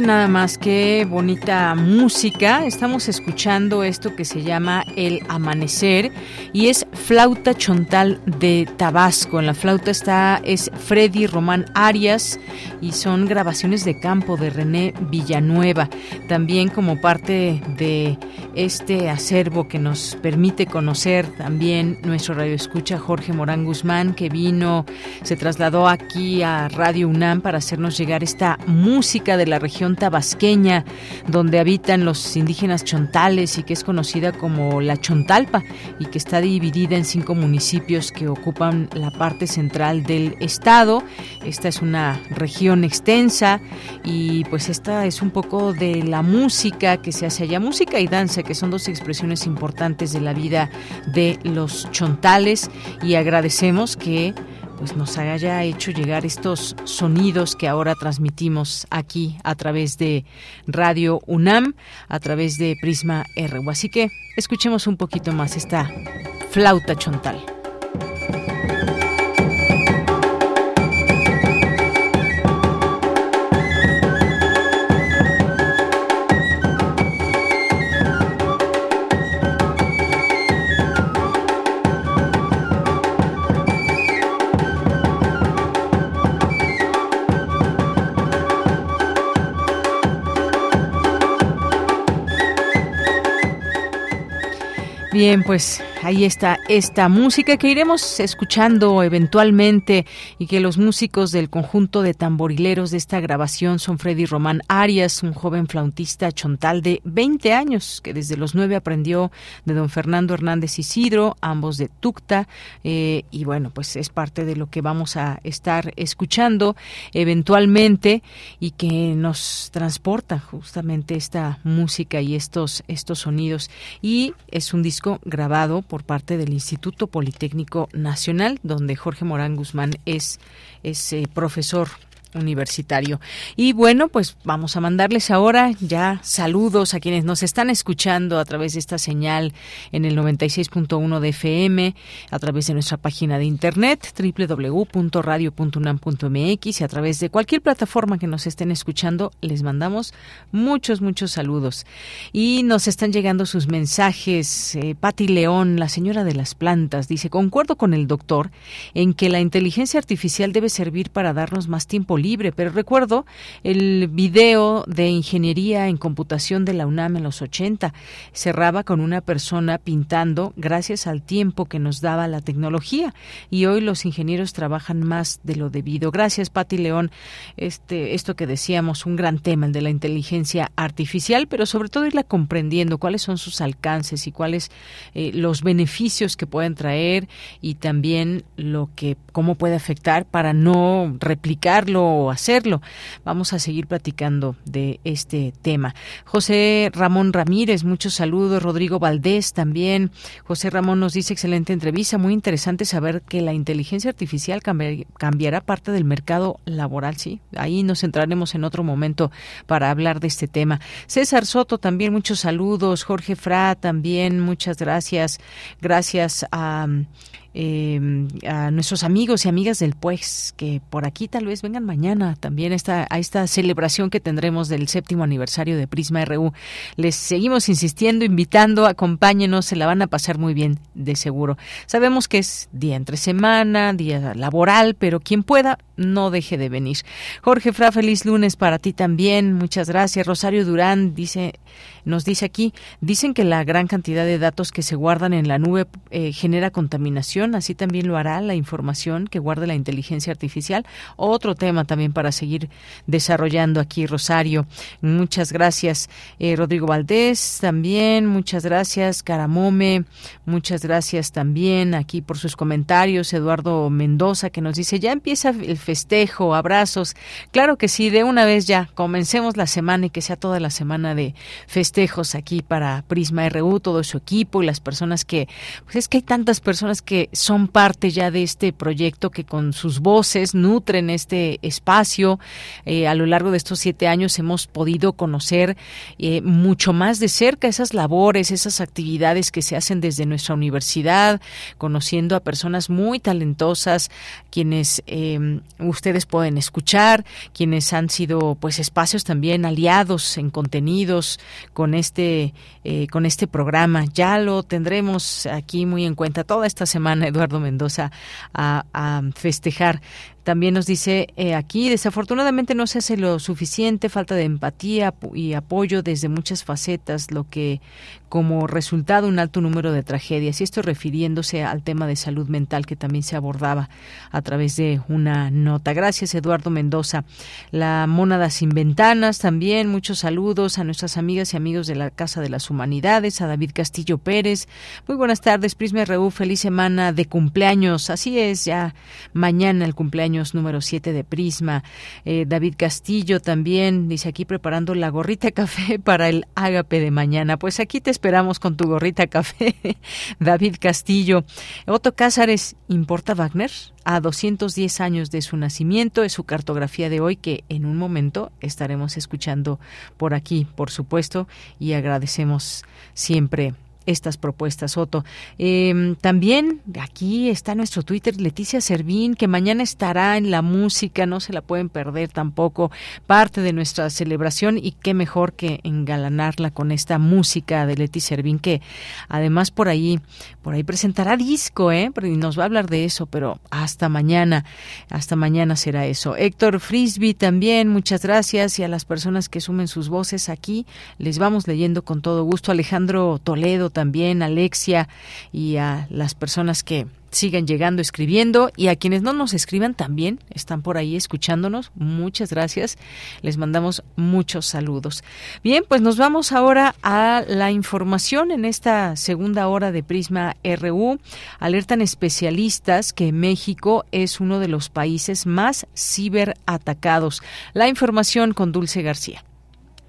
Nada más qué bonita música. Estamos escuchando esto que se llama El Amanecer y es flauta chontal de Tabasco. En la flauta está es Freddy Román Arias y son grabaciones de campo de René Villanueva. También como parte de este acervo que nos permite conocer también nuestro radio escucha Jorge Morán Guzmán que vino, se trasladó aquí a Radio UNAM para hacernos llegar esta música de la región tabasqueña, donde habitan los indígenas chontales y que es conocida como la Chontalpa y que está dividida en cinco municipios que ocupan la parte central del estado. Esta es una región extensa y pues esta es un poco de la música que se hace allá, música y danza, que son dos expresiones importantes de la vida de los chontales y agradecemos que pues nos haya hecho llegar estos sonidos que ahora transmitimos aquí a través de Radio UNAM, a través de Prisma RU. Así que escuchemos un poquito más esta flauta chontal. Bien, pues ahí está esta música que iremos escuchando eventualmente y que los músicos del conjunto de tamborileros de esta grabación son Freddy Román Arias, un joven flautista chontal de 20 años que desde los 9 aprendió de don Fernando Hernández Isidro, ambos de Tucta, eh, y bueno, pues es parte de lo que vamos a estar escuchando eventualmente y que nos transporta justamente esta música y estos, estos sonidos. Y es un disco grabado por parte del Instituto Politécnico Nacional, donde Jorge Morán Guzmán es, es eh, profesor universitario. Y bueno, pues vamos a mandarles ahora ya saludos a quienes nos están escuchando a través de esta señal en el 96.1 de FM, a través de nuestra página de internet www.radio.unam.mx y a través de cualquier plataforma que nos estén escuchando, les mandamos muchos, muchos saludos. Y nos están llegando sus mensajes. Eh, Patti León, la señora de las plantas, dice, concuerdo con el doctor en que la inteligencia artificial debe servir para darnos más tiempo libre, pero recuerdo el video de ingeniería en computación de la UNAM en los 80. Cerraba con una persona pintando gracias al tiempo que nos daba la tecnología y hoy los ingenieros trabajan más de lo debido. Gracias, Pati León. Este, esto que decíamos, un gran tema, el de la inteligencia artificial, pero sobre todo irla comprendiendo cuáles son sus alcances y cuáles eh, los beneficios que pueden traer y también lo que cómo puede afectar para no replicarlo hacerlo. Vamos a seguir platicando de este tema. José Ramón Ramírez, muchos saludos. Rodrigo Valdés también. José Ramón nos dice excelente entrevista, muy interesante saber que la inteligencia artificial cambiará parte del mercado laboral, sí. Ahí nos centraremos en otro momento para hablar de este tema. César Soto también muchos saludos. Jorge Fra también muchas gracias. Gracias a eh, a nuestros amigos y amigas del pues que por aquí tal vez vengan mañana también esta, a esta celebración que tendremos del séptimo aniversario de Prisma RU. Les seguimos insistiendo, invitando, acompáñenos, se la van a pasar muy bien, de seguro. Sabemos que es día entre semana, día laboral, pero quien pueda, no deje de venir. Jorge Fra, feliz lunes para ti también, muchas gracias. Rosario Durán dice, nos dice aquí, dicen que la gran cantidad de datos que se guardan en la nube eh, genera contaminación, así también lo hará la información que guarda la inteligencia artificial. Otro tema también para seguir desarrollando aquí, Rosario. Muchas gracias, eh, Rodrigo Valdés, también, muchas gracias, Caramome, muchas gracias también aquí por sus comentarios, Eduardo Mendoza, que nos dice, ya empieza el festejo, abrazos. Claro que sí, de una vez ya, comencemos la semana y que sea toda la semana de festejo festejos aquí para Prisma RU, todo su equipo y las personas que, pues es que hay tantas personas que son parte ya de este proyecto que con sus voces nutren este espacio. Eh, a lo largo de estos siete años hemos podido conocer eh, mucho más de cerca esas labores, esas actividades que se hacen desde nuestra universidad, conociendo a personas muy talentosas, quienes eh, ustedes pueden escuchar, quienes han sido pues espacios también aliados en contenidos, con este eh, con este programa. Ya lo tendremos aquí muy en cuenta toda esta semana, Eduardo Mendoza, a, festejar También nos dice eh, aquí, desafortunadamente no se hace lo suficiente, falta de empatía y apoyo desde muchas facetas, lo que como resultado un alto número de tragedias. Y esto refiriéndose al tema de salud mental que también se abordaba a través de una nota. Gracias, Eduardo Mendoza. La Mónada sin Ventanas también. Muchos saludos a nuestras amigas y amigos de la Casa de las Humanidades, a David Castillo Pérez. Muy buenas tardes, Prisma RU. Feliz semana de cumpleaños. Así es, ya mañana el cumpleaños número 7 de Prisma. Eh, David Castillo también dice aquí preparando la gorrita café para el ágape de mañana. Pues aquí te esperamos con tu gorrita café, David Castillo. Otto Cázares, ¿importa Wagner? A 210 años de su nacimiento es su cartografía de hoy que en un momento estaremos escuchando por aquí, por supuesto, y agradecemos siempre estas propuestas, Otto. Eh, también aquí está nuestro Twitter, Leticia Servín, que mañana estará en la música, no se la pueden perder tampoco, parte de nuestra celebración y qué mejor que engalanarla con esta música de Leticia Servín, que además por ahí, por ahí presentará disco, ¿eh? Y nos va a hablar de eso, pero hasta mañana, hasta mañana será eso. Héctor Frisby también, muchas gracias y a las personas que sumen sus voces aquí, les vamos leyendo con todo gusto. Alejandro Toledo también, Alexia y a las personas que sigan llegando, escribiendo y a quienes no nos escriban también están por ahí escuchándonos. Muchas gracias. Les mandamos muchos saludos. Bien, pues nos vamos ahora a la información en esta segunda hora de Prisma RU. Alertan especialistas que México es uno de los países más ciberatacados. La información con Dulce García.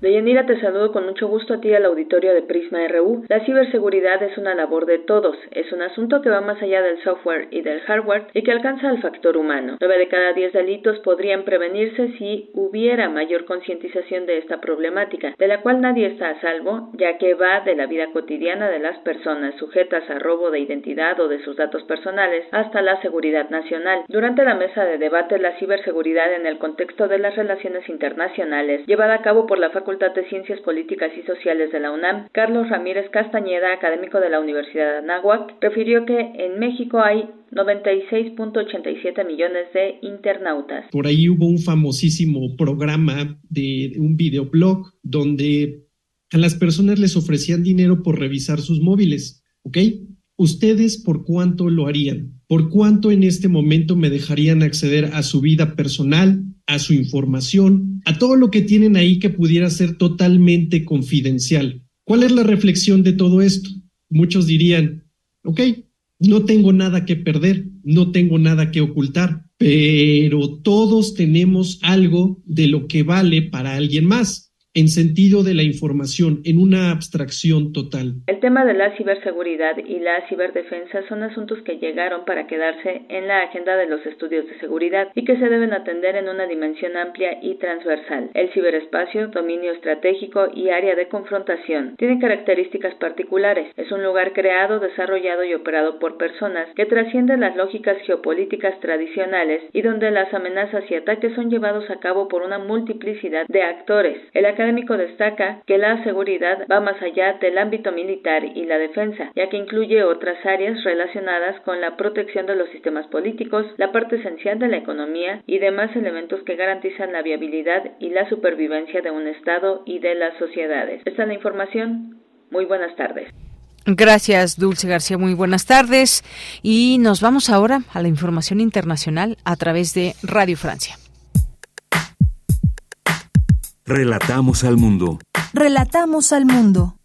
Deyanira, te saludo con mucho gusto a ti al auditorio de Prisma RU. La ciberseguridad es una labor de todos, es un asunto que va más allá del software y del hardware y que alcanza al factor humano. Nueve de cada diez delitos podrían prevenirse si hubiera mayor concientización de esta problemática, de la cual nadie está a salvo, ya que va de la vida cotidiana de las personas sujetas a robo de identidad o de sus datos personales hasta la seguridad nacional. Durante la mesa de debate, la ciberseguridad en el contexto de las relaciones internacionales, llevada a cabo por la Facultad de Ciencias Políticas y Sociales de la UNAM, Carlos Ramírez Castañeda, académico de la Universidad de Anáhuac, refirió que en México hay 96.87 millones de internautas. Por ahí hubo un famosísimo programa de un videoblog donde a las personas les ofrecían dinero por revisar sus móviles, ¿ok? ¿Ustedes por cuánto lo harían? ¿Por cuánto en este momento me dejarían acceder a su vida personal, a su información, a todo lo que tienen ahí que pudiera ser totalmente confidencial. ¿Cuál es la reflexión de todo esto? Muchos dirían, ok, no tengo nada que perder, no tengo nada que ocultar, pero todos tenemos algo de lo que vale para alguien más en sentido de la información, en una abstracción total. El tema de la ciberseguridad y la ciberdefensa son asuntos que llegaron para quedarse en la agenda de los estudios de seguridad y que se deben atender en una dimensión amplia y transversal. El ciberespacio, dominio estratégico y área de confrontación tiene características particulares. Es un lugar creado, desarrollado y operado por personas que trascienden las lógicas geopolíticas tradicionales y donde las amenazas y ataques son llevados a cabo por una multiplicidad de actores. Académico destaca que la seguridad va más allá del ámbito militar y la defensa, ya que incluye otras áreas relacionadas con la protección de los sistemas políticos, la parte esencial de la economía y demás elementos que garantizan la viabilidad y la supervivencia de un Estado y de las sociedades. Esta es la información. Muy buenas tardes. Gracias, Dulce García. Muy buenas tardes. Y nos vamos ahora a la información internacional a través de Radio Francia. Relatamos al mundo. Relatamos al mundo.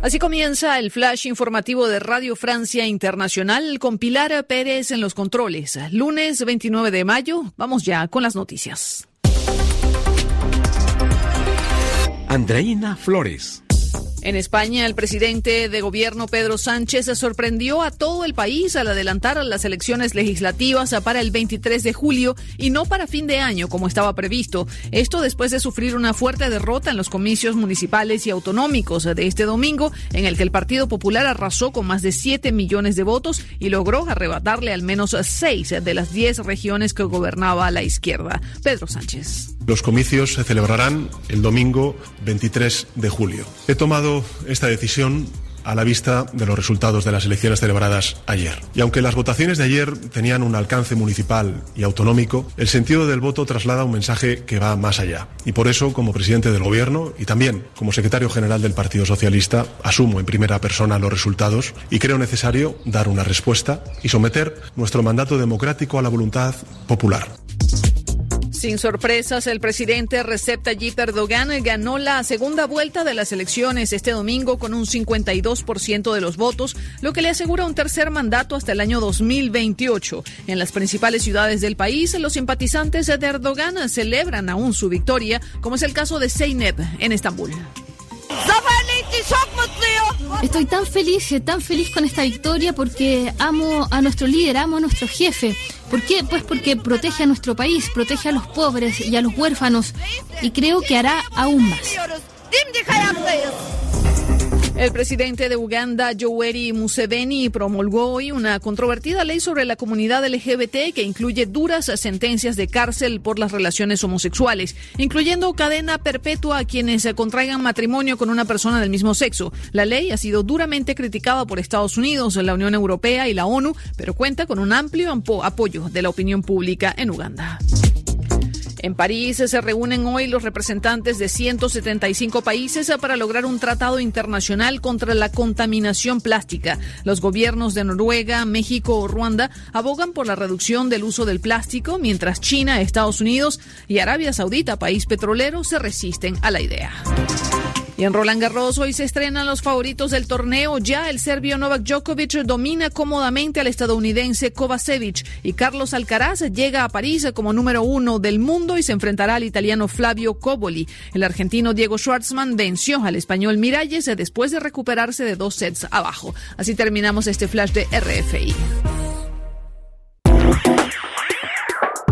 Así comienza el flash informativo de Radio Francia Internacional con Pilar Pérez en los controles. Lunes 29 de mayo, vamos ya con las noticias. Andreina Flores. En España, el presidente de gobierno Pedro Sánchez sorprendió a todo el país al adelantar las elecciones legislativas para el 23 de julio y no para fin de año como estaba previsto. Esto después de sufrir una fuerte derrota en los comicios municipales y autonómicos de este domingo, en el que el Partido Popular arrasó con más de 7 millones de votos y logró arrebatarle al menos 6 de las 10 regiones que gobernaba la izquierda. Pedro Sánchez. Los comicios se celebrarán el domingo 23 de julio. He tomado esta decisión a la vista de los resultados de las elecciones celebradas ayer. Y aunque las votaciones de ayer tenían un alcance municipal y autonómico, el sentido del voto traslada un mensaje que va más allá. Y por eso, como presidente del Gobierno y también como secretario general del Partido Socialista, asumo en primera persona los resultados y creo necesario dar una respuesta y someter nuestro mandato democrático a la voluntad popular. Sin sorpresas, el presidente Recep Tayyip Erdogan ganó la segunda vuelta de las elecciones este domingo con un 52% de los votos, lo que le asegura un tercer mandato hasta el año 2028. En las principales ciudades del país, los simpatizantes de Erdogan celebran aún su victoria, como es el caso de Zeynep en Estambul. Estoy tan feliz, tan feliz con esta victoria porque amo a nuestro líder, amo a nuestro jefe. ¿Por qué? Pues porque protege a nuestro país, protege a los pobres y a los huérfanos y creo que hará aún más. El presidente de Uganda, Yoweri Museveni, promulgó hoy una controvertida ley sobre la comunidad LGBT que incluye duras sentencias de cárcel por las relaciones homosexuales, incluyendo cadena perpetua a quienes contraigan matrimonio con una persona del mismo sexo. La ley ha sido duramente criticada por Estados Unidos, la Unión Europea y la ONU, pero cuenta con un amplio apoyo de la opinión pública en Uganda. En París se reúnen hoy los representantes de 175 países para lograr un tratado internacional contra la contaminación plástica. Los gobiernos de Noruega, México o Ruanda abogan por la reducción del uso del plástico, mientras China, Estados Unidos y Arabia Saudita, país petrolero, se resisten a la idea. Y en Roland Garros hoy se estrenan los favoritos del torneo. Ya el serbio Novak Djokovic domina cómodamente al estadounidense Kovacevic y Carlos Alcaraz llega a París como número uno del mundo y se enfrentará al italiano Flavio Coboli. El argentino Diego Schwartzman venció al español Miralles después de recuperarse de dos sets abajo. Así terminamos este flash de RFI.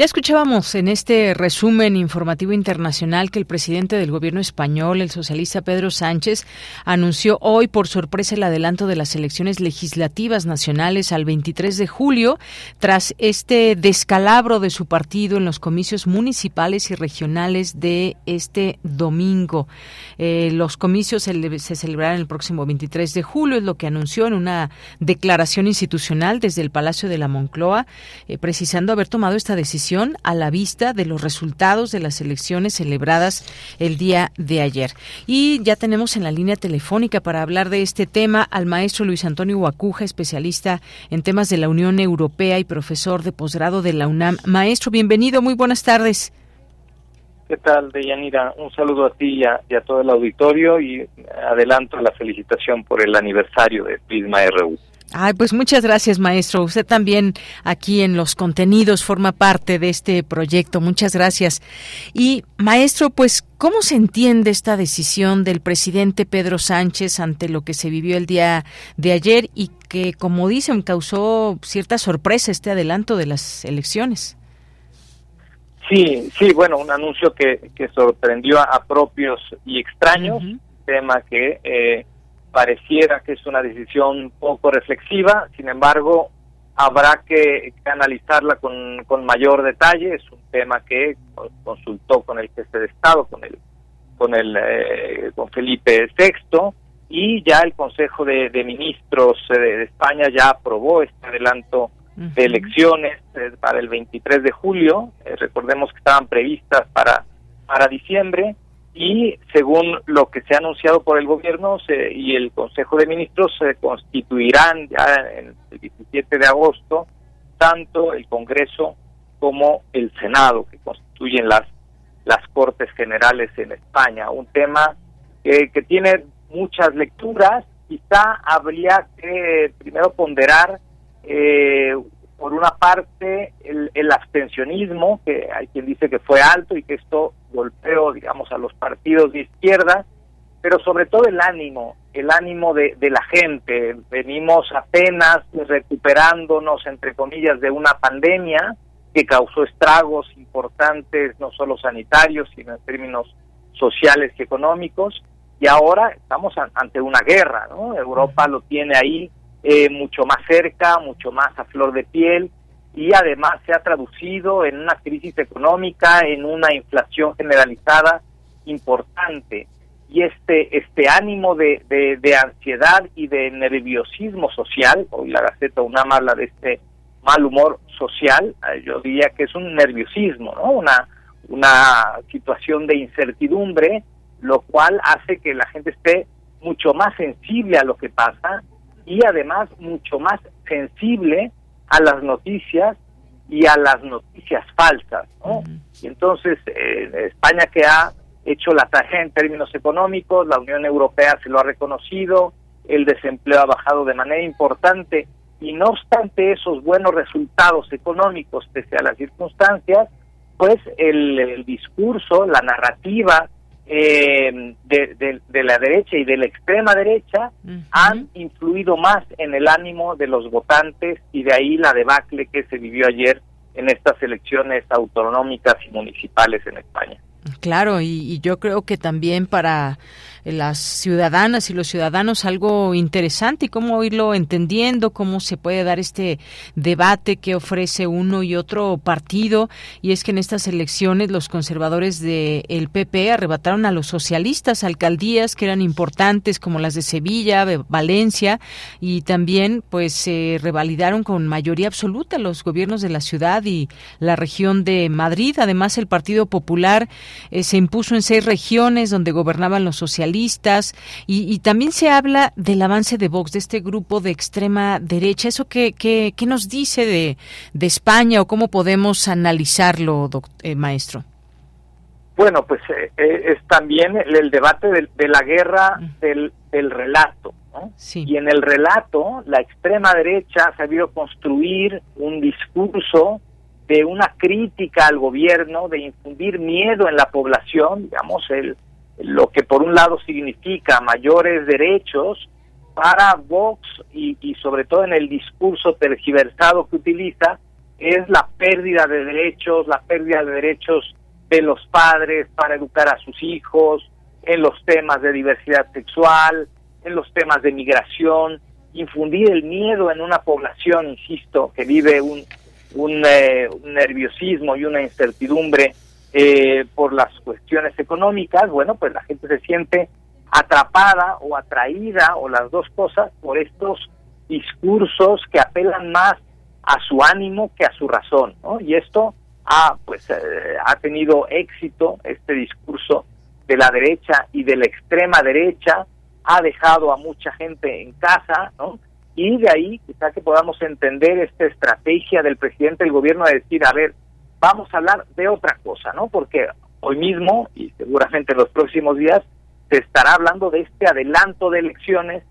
Ya escuchábamos en este resumen informativo internacional que el presidente del gobierno español, el socialista Pedro Sánchez, anunció hoy por sorpresa el adelanto de las elecciones legislativas nacionales al 23 de julio, tras este descalabro de su partido en los comicios municipales y regionales de este domingo. Eh, los comicios se, celebrarán el próximo 23 de julio, es lo que anunció en una declaración institucional desde el Palacio de la Moncloa, eh, precisando haber tomado esta decisión a la vista de los resultados de las elecciones celebradas el día de ayer. Y ya tenemos en la línea telefónica para hablar de este tema al maestro Luis Antonio Huacuja, especialista en temas de la Unión Europea y profesor de posgrado de la UNAM. Maestro, bienvenido, muy buenas tardes. ¿Qué tal, Deyanira? Un saludo a ti y a, y a, todo el auditorio y adelanto la felicitación por el aniversario de Prisma RU. Ay, pues muchas gracias, maestro. Usted también aquí en los contenidos forma parte de este proyecto. Muchas gracias. Y, maestro, pues, ¿cómo se entiende esta decisión del presidente Pedro Sánchez ante lo que se vivió el día de ayer y que, como dicen, causó cierta sorpresa este adelanto de las elecciones? Sí, sí, bueno, un anuncio que, que sorprendió a, propios y extraños, uh -huh. tema que eh, pareciera que es una decisión poco reflexiva, sin embargo, habrá que, analizarla con, con, mayor detalle. Es un tema que consultó con el jefe de Estado, con el con el eh, con Felipe VI y ya el Consejo de, de Ministros eh, de España ya aprobó este adelanto uh -huh. de elecciones eh, para el 23 de julio. Eh, recordemos que estaban previstas para para diciembre y según lo que se ha anunciado por el gobierno se, y el Consejo de Ministros se constituirán ya en el 17 de agosto tanto el Congreso como el Senado que constituyen las las Cortes Generales en España. Un tema que, que tiene muchas lecturas. Quizá habría que primero ponderar eh, por una parte el, el, abstencionismo, que hay quien dice que fue alto y que esto golpeó, digamos, a los partidos de izquierda, pero sobre todo el ánimo, el ánimo de, de la gente. Venimos apenas recuperándonos, entre comillas, de una pandemia que causó estragos importantes, no solo sanitarios, sino en términos sociales y económicos, y ahora estamos ante una guerra, ¿no? Europa lo tiene ahí eh, mucho más cerca, mucho más a flor de piel, y además se ha traducido en una crisis económica, en una inflación generalizada importante. Y este, este ánimo de, de, ansiedad y de nerviosismo social, hoy la Gaceta UNAM habla de este mal humor social, eh, yo diría que es un nerviosismo, ¿no? Una, una situación de incertidumbre, lo cual hace que la gente esté mucho más sensible a lo que pasa y además mucho más sensible a las noticias y a las noticias falsas, ¿no? Y entonces eh, España que ha hecho la tarea en términos económicos, la Unión Europea se lo ha reconocido, el desempleo ha bajado de manera importante y no obstante esos buenos resultados económicos pese a las circunstancias, pues el, discurso, la narrativa eh, de, la derecha y de la extrema derecha han influido más en el ánimo de los votantes y de ahí la debacle que se vivió ayer en estas elecciones autonómicas y municipales en España. Claro, y, yo creo que también para las ciudadanas y los ciudadanos algo interesante y cómo irlo entendiendo, cómo se puede dar este debate que ofrece uno y otro partido. Y es que en estas elecciones los conservadores del el PP arrebataron a los socialistas alcaldías que eran importantes como las de Sevilla, Valencia y también pues se revalidaron con mayoría absoluta los gobiernos de la ciudad y la región de Madrid. Además el Partido Popular eh, se impuso en seis regiones donde gobernaban los socialistas y, también se habla del avance de Vox, de este grupo de extrema derecha. ¿Eso qué, qué, nos dice de, de, España o cómo podemos analizarlo, eh, maestro? Bueno, pues eh, es también el, debate de, la guerra del, del relato. Y en el relato, la extrema derecha ha sabido construir un discurso de una crítica al gobierno, de infundir miedo en la población, digamos, el, lo que por un lado significa mayores derechos para Vox y, y sobre todo en el discurso tergiversado que utiliza, es la pérdida de derechos, la pérdida de derechos de los padres para educar a sus hijos, en los temas de diversidad sexual, en los temas de migración, infundir el miedo en una población, insisto, que vive un, eh, un, nerviosismo y una incertidumbre eh, por las cuestiones económicas, bueno, pues la gente se siente atrapada o atraída o las dos cosas por estos discursos que apelan más a su ánimo que a su razón, ¿no? Y esto ha pues eh, ha tenido éxito este discurso de la derecha y de la extrema derecha ha dejado a mucha gente en casa, ¿no? y de ahí quizá que podamos entender esta estrategia del presidente del gobierno de decir, a ver, vamos a hablar de otra cosa, ¿no? Porque hoy mismo y seguramente en los próximos días se estará hablando de este adelanto de elecciones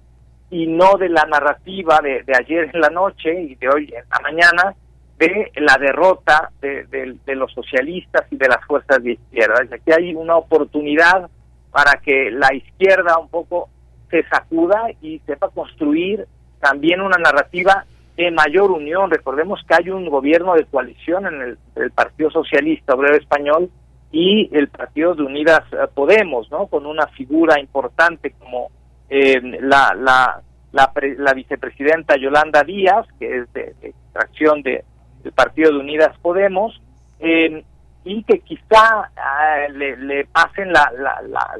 y no de la narrativa de, ayer en la noche y de hoy en la mañana de la derrota de, de los socialistas y de las fuerzas de izquierda. Aquí hay una oportunidad para que la izquierda un poco se sacuda y sepa construir también una narrativa de mayor unión. Recordemos que hay un gobierno de coalición en el, Partido Socialista Obrero Español y el Partido de Unidas eh, Podemos, ¿no? Con una figura importante como eh, la, la, la, vicepresidenta Yolanda Díaz, que es de, extracción de, del Partido de Unidas Podemos, eh, y que quizá ah, le, le, pasen la, la, la,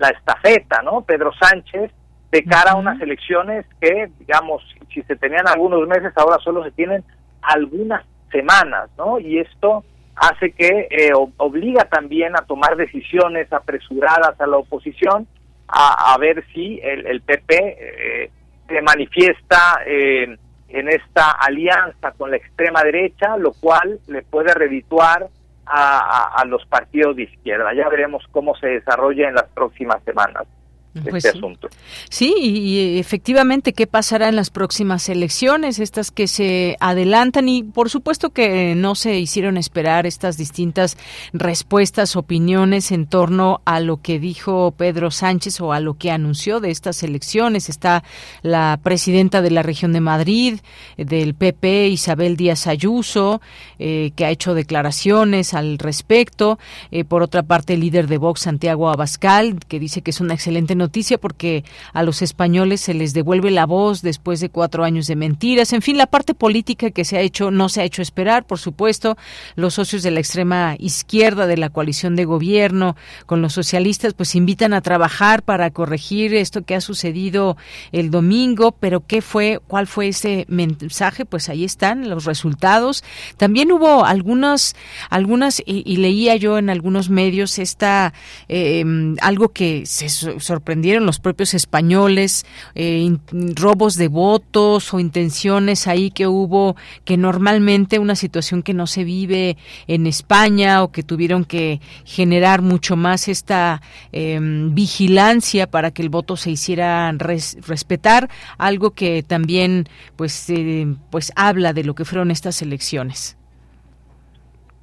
la estafeta, ¿no? Pedro Sánchez de cara a unas elecciones que, digamos, si se tenían algunos meses, ahora solo se tienen algunas semanas, ¿no? Y esto hace que eh, obliga también a tomar decisiones apresuradas a la oposición, a, ver si el, PP eh, se manifiesta eh, en esta alianza con la extrema derecha, lo cual le puede redituar a, a los partidos de izquierda. Ya veremos cómo se desarrolla en las próximas semanas. Pues este asunto. Sí, y, efectivamente, ¿qué pasará en las próximas elecciones? Estas que se adelantan y por supuesto que no se hicieron esperar estas distintas respuestas, opiniones en torno a lo que dijo Pedro Sánchez o a lo que anunció de estas elecciones. Está la presidenta de la región de Madrid, del PP, Isabel Díaz Ayuso, eh, que ha hecho declaraciones al respecto. Eh, por otra parte, el líder de Vox, Santiago Abascal, que dice que es una excelente noticia porque a los españoles se les devuelve la voz después de cuatro años de mentiras. En fin, la parte política que se ha hecho no se ha hecho esperar, por supuesto. Los socios de la extrema izquierda de la coalición de gobierno con los socialistas pues invitan a trabajar para corregir esto que ha sucedido el domingo, pero ¿qué fue? ¿Cuál fue ese mensaje? Pues ahí están los resultados. También hubo algunas, algunas y, leía yo en algunos medios esta eh, algo que se sorprendió sorprendieron los propios españoles, eh, robos de votos o intenciones ahí que hubo, que normalmente una situación que no se vive en España o que tuvieron que generar mucho más esta em, vigilancia para que el voto se hiciera respetar, algo que también pues, eh, pues habla de lo que fueron estas elecciones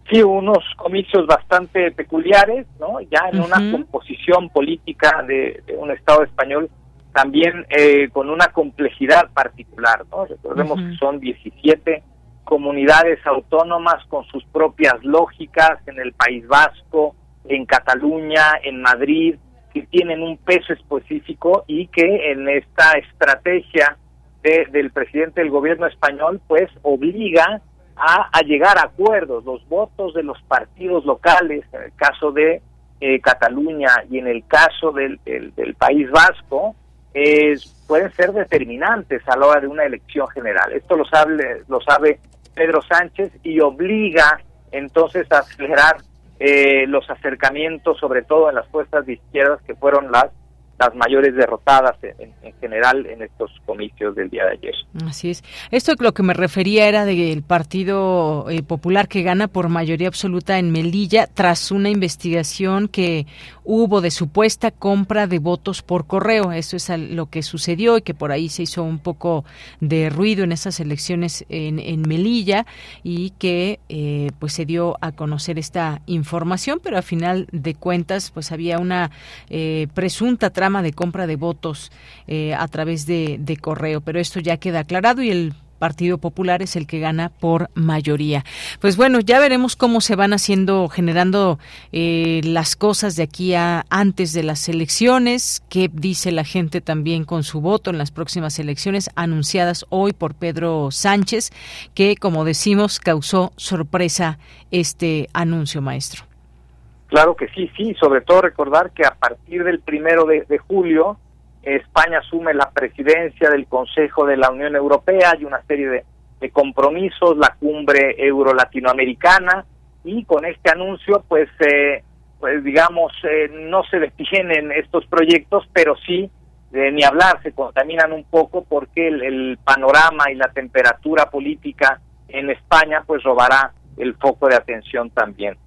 sí unos comicios bastante peculiares, ¿no? Ya en una composición política de, un Estado español también eh, con una complejidad particular, ¿no? Recordemos que son 17 comunidades autónomas con sus propias lógicas en el País Vasco, en Cataluña, en Madrid, que tienen un peso específico y que en esta estrategia del presidente del gobierno español, pues obliga a, llegar a acuerdos. Los votos de los partidos locales, en el caso de eh, Cataluña y en el caso del, del, País Vasco, pueden ser determinantes a la hora de una elección general. Esto lo sabe, lo sabe Pedro Sánchez y obliga entonces a acelerar eh, los acercamientos, sobre todo en las fuerzas de izquierdas, que fueron las las mayores derrotadas en, general en estos comicios del día de ayer. Así es. Esto lo que me refería era del Partido eh, Popular que gana por mayoría absoluta en Melilla tras una investigación que hubo de supuesta compra de votos por correo. Eso es lo que sucedió y que por ahí se hizo un poco de ruido en esas elecciones en, Melilla y que eh, pues se dio a conocer esta información, pero a final de cuentas pues había una eh, presunta trama de compra de votos eh, a través de, de correo. Pero esto ya queda aclarado y el Partido Popular es el que gana por mayoría. Pues bueno, ya veremos cómo se van haciendo, generando eh, las cosas de aquí a antes de las elecciones, qué dice la gente también con su voto en las próximas elecciones anunciadas hoy por Pedro Sánchez, que como decimos causó sorpresa este anuncio, maestro. Claro que sí, sí, sobre todo recordar que a partir del primero de, julio España asume la presidencia del Consejo de la Unión Europea, hay una serie de, compromisos, la cumbre euro-latinoamericana y con este anuncio pues, eh, pues digamos, eh, no se detienen estos proyectos, pero sí, de ni hablar, se contaminan un poco porque el, el panorama y la temperatura política en España pues robará el foco de atención también.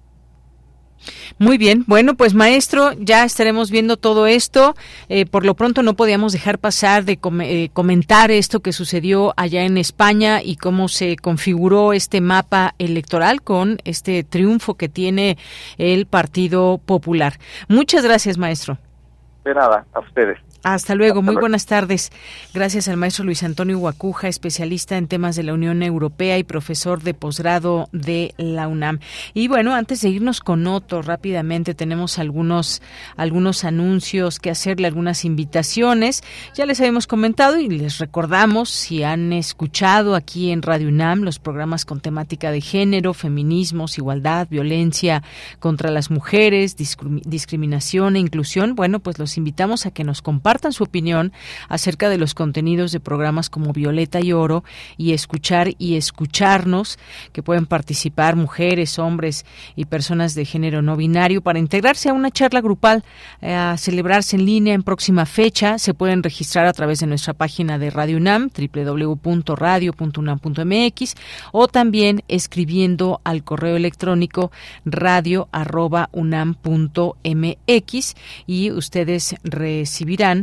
Muy bien, bueno, pues maestro, ya estaremos viendo todo esto. Eh, por lo pronto no podíamos dejar pasar de eh, comentar esto que sucedió allá en España y cómo se configuró este mapa electoral con este triunfo que tiene el Partido Popular. Muchas gracias, maestro. De nada, a ustedes. Hasta luego, muy buenas tardes. Gracias al maestro Luis Antonio Guacuja, especialista en temas de la Unión Europea y profesor de posgrado de la UNAM. Y bueno, antes de irnos con otro, rápidamente tenemos algunos, algunos anuncios que hacerle, algunas invitaciones. Ya les habíamos comentado y les recordamos, si han escuchado aquí en Radio UNAM los programas con temática de género, feminismos, igualdad, violencia contra las mujeres, discriminación e inclusión, bueno, pues los invitamos a que nos compartan su opinión acerca de los contenidos de programas como Violeta y Oro y escuchar y escucharnos, que pueden participar mujeres, hombres y personas de género no binario para integrarse a una charla grupal eh, a celebrarse en línea en próxima fecha. Se pueden registrar a través de nuestra página de Radio UNAM, www.radio.unam.mx o también escribiendo al correo electrónico radio@unam.mx y ustedes recibirán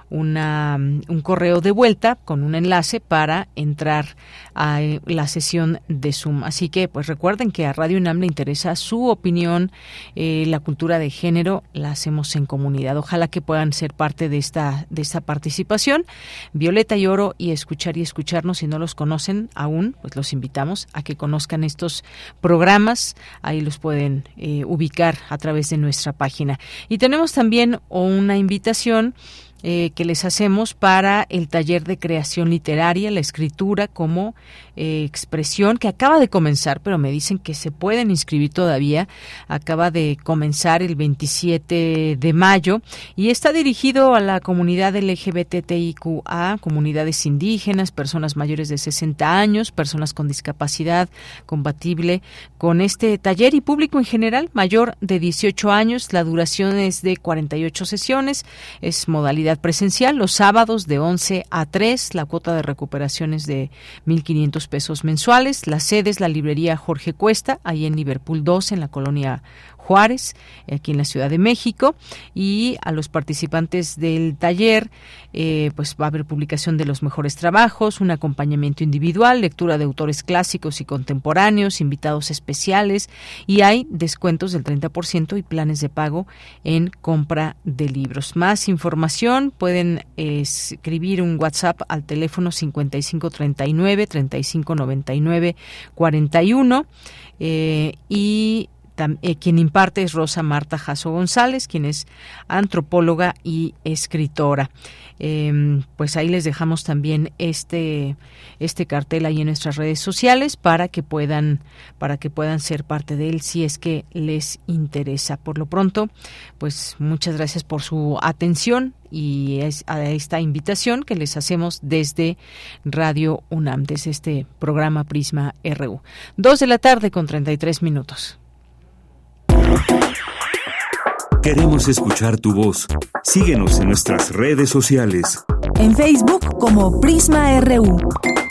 una, un correo de vuelta con un enlace para entrar a eh, la sesión de Zoom. Así que, pues recuerden que a Radio UNAM le interesa su opinión, eh, la cultura de género, la hacemos en comunidad. Ojalá que puedan ser parte de esta, de esta participación. Violeta y Oro y escuchar y escucharnos, si no los conocen aún, pues los invitamos a que conozcan estos programas. Ahí los pueden eh, ubicar a través de nuestra página. Y tenemos también una invitación eh, que les hacemos para el taller de creación literaria, la escritura como eh, expresión que acaba de comenzar, pero me dicen que se pueden inscribir todavía. Acaba de comenzar el 27 de mayo y está dirigido a la comunidad LGBTIQA, comunidades indígenas, personas mayores de 60 años, personas con discapacidad compatible con este taller y público en general mayor de 18 años. La duración es de 48 sesiones, es modalidad presencial los sábados de 11 a 3. La cuota de recuperación es de 1.500 pesos mensuales. La sede es la librería Jorge Cuesta, ahí en Liverpool 2, en la colonia Juárez, aquí en la Ciudad de México, y a los participantes del taller, eh, pues va a haber publicación de los mejores trabajos, un acompañamiento individual, lectura de autores clásicos y contemporáneos, invitados especiales, y hay descuentos del 30% y planes de pago en compra de libros. Más información pueden escribir un WhatsApp al teléfono 5539 3599 41 eh, y eh, quien imparte es Rosa Marta Jasso González, quien es antropóloga y escritora. Em, pues ahí les dejamos también este este cartel ahí en nuestras redes sociales para que puedan para que puedan ser parte de él si es que les interesa. Por lo pronto, pues muchas gracias por su atención y a esta invitación que les hacemos desde Radio UNAM, desde este programa Prisma RU. Dos de la tarde con 33 minutos. Queremos escuchar tu voz. Síguenos en nuestras redes sociales. En Facebook como Prisma RU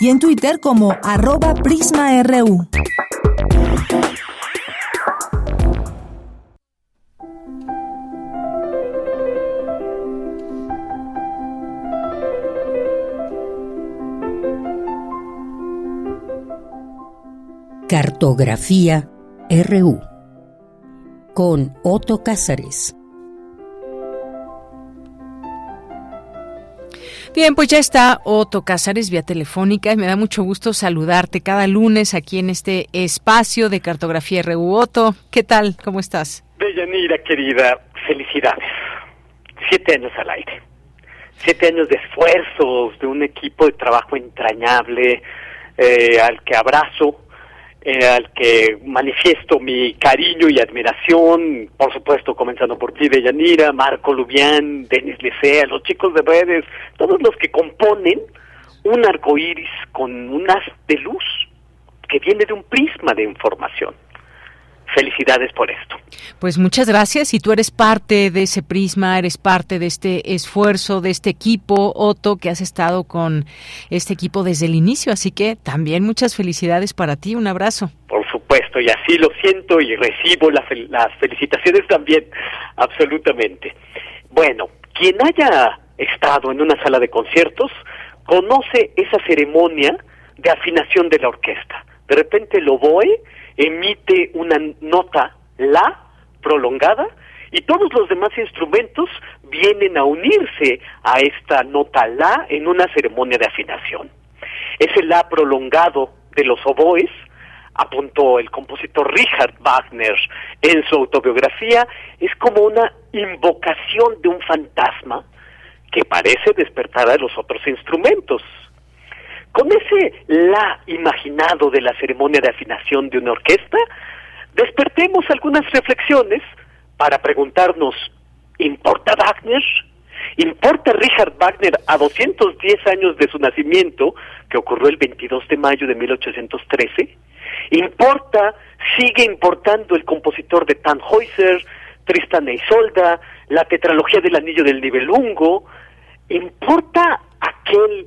y en Twitter como arroba PrismaRU. Cartografía RU con Otto Cázares. Bien, pues ya está Otto Cázares vía telefónica y me da mucho gusto saludarte cada lunes aquí en este espacio de Cartografía RU. Otto, ¿qué tal? ¿Cómo estás? Deyanira, querida, felicidades. Siete años al aire. Siete años de esfuerzos, de un equipo de trabajo entrañable, eh, al que abrazo, eh, al que manifiesto mi cariño y admiración, por supuesto, comenzando por ti, Deyanira, Marco Lubián, Denis Lecea, los chicos de redes, todos los que componen un arco iris con un haz de luz que viene de un prisma de información felicidades por esto. Pues muchas gracias y tú eres parte de ese prisma, eres parte de este esfuerzo, de este equipo, Otto, que has estado con este equipo desde el inicio, así que también muchas felicidades para ti, un abrazo. Por supuesto, y así lo siento y recibo las, las felicitaciones también, absolutamente. Bueno, quien haya estado en una sala de conciertos conoce esa ceremonia de afinación de la orquesta. De repente el oboe emite una nota la prolongada y todos los demás instrumentos vienen a unirse a esta nota la en una ceremonia de afinación. Ese la prolongado de los oboes, apuntó el compositor Richard Wagner en su autobiografía, es como una invocación de un fantasma que parece despertar a los otros instrumentos. Con ese la imaginado de la ceremonia de afinación de una orquesta, despertemos algunas reflexiones para preguntarnos, ¿importa Wagner? Importa Richard Wagner a 210 años de su nacimiento, que ocurrió el 22 de mayo de 1813. Importa, sigue importando el compositor de Tannhäuser, Tristan e Isolda, la tetralogía del Anillo del Nibelungo. Importa aquel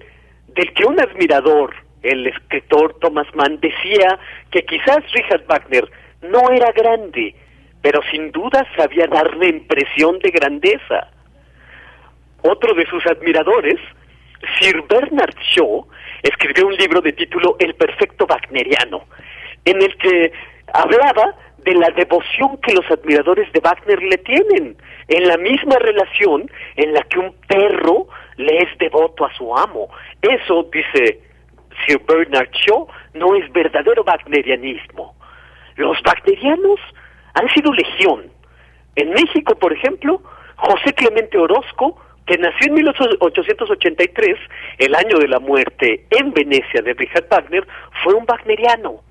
del que un admirador, el escritor Thomas Mann, decía que quizás Richard Wagner no era grande, pero sin duda sabía darle impresión de grandeza. Otro de sus admiradores, Sir Bernard Shaw, escribió un libro de título El perfecto Wagneriano, en el que hablaba de la devoción que los admiradores de Wagner le tienen, en la misma relación en la que un perro le es devoto a su amo. Eso, dice Sir Bernard Shaw, no es verdadero wagnerianismo. Los wagnerianos han sido legión. En México, por ejemplo, José Clemente Orozco, que nació en 1883, el año de la muerte en Venecia de Richard Wagner, fue un wagneriano.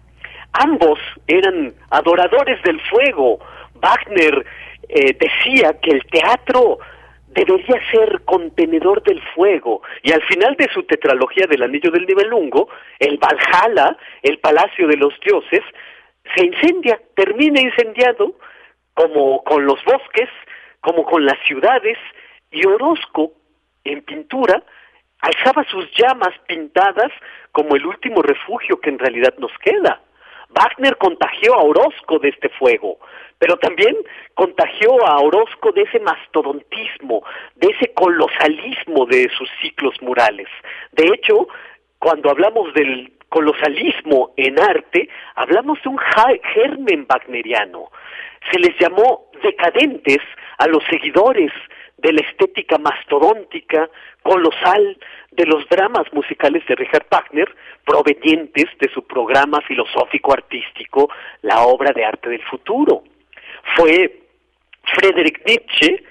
Ambos eran adoradores del fuego. Wagner eh, decía que el teatro debería ser contenedor del fuego. Y al final de su tetralogía del Anillo del Nibelungo, el Valhalla, el Palacio de los Dioses, se incendia, termina incendiado, como con los bosques, como con las ciudades, y Orozco, en pintura, alzaba sus llamas pintadas como el último refugio que en realidad nos queda. Wagner contagió a Orozco de este fuego, pero también contagió a Orozco de ese mastodontismo, de ese colosalismo de sus ciclos murales. De hecho, cuando hablamos del colosalismo en arte, hablamos de un germen wagneriano. Se les llamó decadentes a los seguidores de la estética mastodóntica, colosal, de los dramas musicales de Richard Wagner, provenientes de su programa filosófico-artístico, la obra de arte del futuro. Fue Friedrich Nietzsche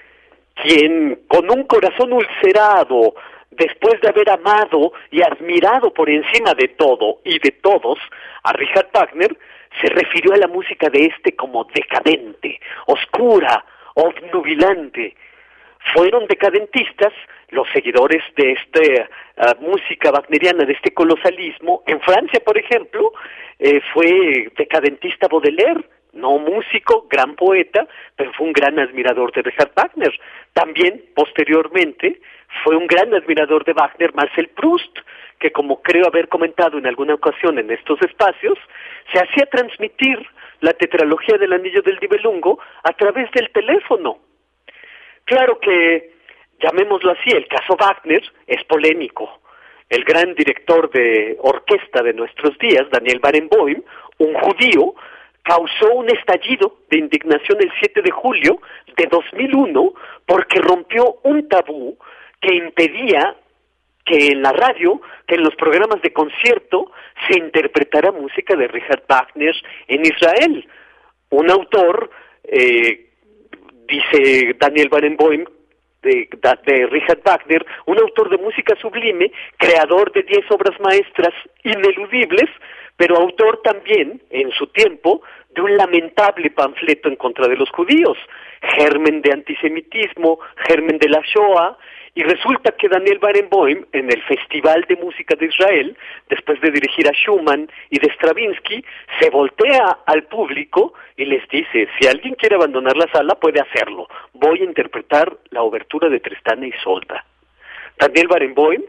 quien, con un corazón ulcerado, después de haber amado y admirado por encima de todo y de todos a Richard Wagner, se refirió a la música de este como decadente, oscura, obnubilante. Fueron decadentistas los seguidores de esta música wagneriana, de este colosalismo. En Francia, por ejemplo, eh, fue decadentista Baudelaire, no músico, gran poeta, pero fue un gran admirador de Richard Wagner. También, posteriormente, fue un gran admirador de Wagner Marcel Proust, que como creo haber comentado en alguna ocasión en estos espacios, se hacía transmitir la tetralogía del Anillo del Nibelungo a través del teléfono. Claro que, llamémoslo así, el caso Wagner es polémico. El gran director de orquesta de nuestros días, Daniel Barenboim, un judío, causó un estallido de indignación el 7 de julio de 2001 porque rompió un tabú que impedía que en la radio, que en los programas de concierto se interpretara música de Richard Wagner en Israel. Un autor, eh, dice Daniel Barenboim, de, de, Richard Wagner, un autor de música sublime, creador de diez obras maestras ineludibles, pero autor también, en su tiempo, de un lamentable panfleto en contra de los judíos, germen de antisemitismo, germen de la Shoah, y resulta que Daniel Barenboim, en el Festival de Música de Israel, después de dirigir a Schumann y de Stravinsky, se voltea al público y les dice, si alguien quiere abandonar la sala, puede hacerlo. Voy a interpretar la obertura de Tristana y Solda. Daniel Barenboim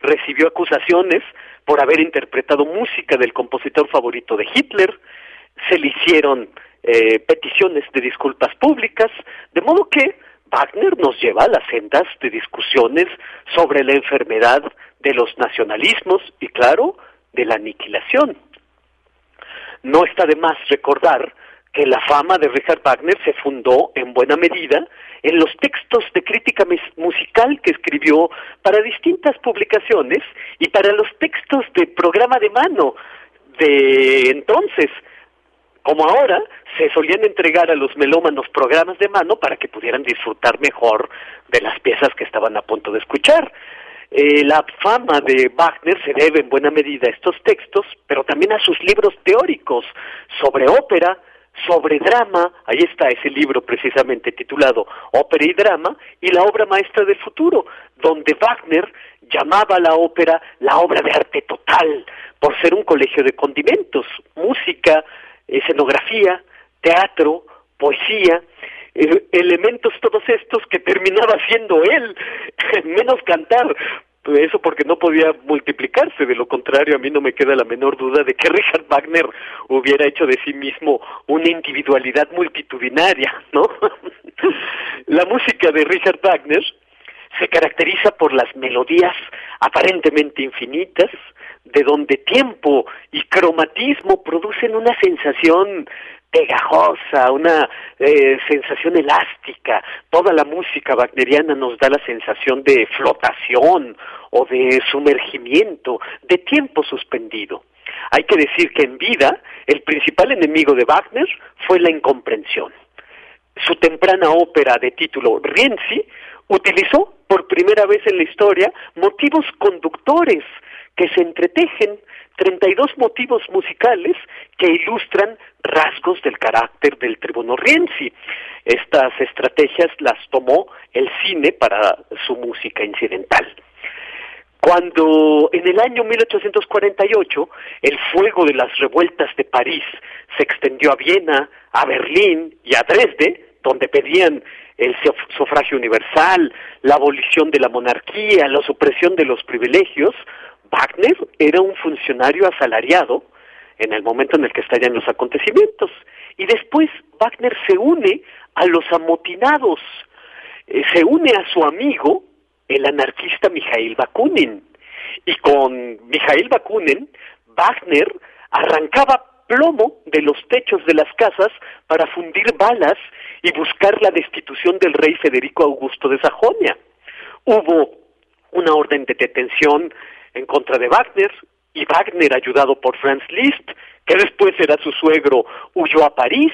recibió acusaciones por haber interpretado música del compositor favorito de Hitler, se le hicieron eh, peticiones de disculpas públicas, de modo que Wagner nos lleva a las sendas de discusiones sobre la enfermedad de los nacionalismos y, claro, de la aniquilación. No está de más recordar que la fama de Richard Wagner se fundó en buena medida en los textos de crítica musical que escribió para distintas publicaciones y para los textos de programa de mano de entonces, como ahora, se solían entregar a los melómanos programas de mano para que pudieran disfrutar mejor de las piezas que estaban a punto de escuchar. Eh, la fama de Wagner se debe en buena medida a estos textos, pero también a sus libros teóricos sobre ópera, sobre drama, ahí está ese libro precisamente titulado Ópera y Drama, y la obra maestra del futuro, donde Wagner llamaba a la ópera la obra de arte total, por ser un colegio de condimentos, música, escenografía, teatro, poesía, elementos todos estos que terminaba siendo él, menos cantar, eso porque no podía multiplicarse, de lo contrario a mí no me queda la menor duda de que Richard Wagner hubiera hecho de sí mismo una individualidad multitudinaria, ¿no? la música de Richard Wagner se caracteriza por las melodías aparentemente infinitas, de donde tiempo y cromatismo producen una sensación pegajosa, una eh, sensación elástica. Toda la música wagneriana nos da la sensación de flotación o de sumergimiento, de tiempo suspendido. Hay que decir que en vida el principal enemigo de Wagner fue la incomprensión. Su temprana ópera de título Rienzi utilizó por primera vez en la historia motivos conductores que se entretejen 32 motivos musicales que ilustran rasgos del carácter del tribuno Rienzi. Estas estrategias las tomó el cine para su música incidental. Cuando en el año 1848 el fuego de las revueltas de París se extendió a Viena, a Berlín y a Dresde, donde pedían el sufragio universal, la abolición de la monarquía, la supresión de los privilegios, Wagner era un funcionario asalariado en el momento en el que estallan los acontecimientos. Y después Wagner se une a los amotinados, eh, se une a su amigo, el anarquista Mikhail Bakunin. Y con Mikhail Bakunin, Wagner arrancaba plomo de los techos de las casas para fundir balas y buscar la destitución del rey Federico Augusto de Sajonia. Hubo una orden de detención en contra de Wagner, y Wagner, ayudado por Franz Liszt, que después era su suegro, huyó a París,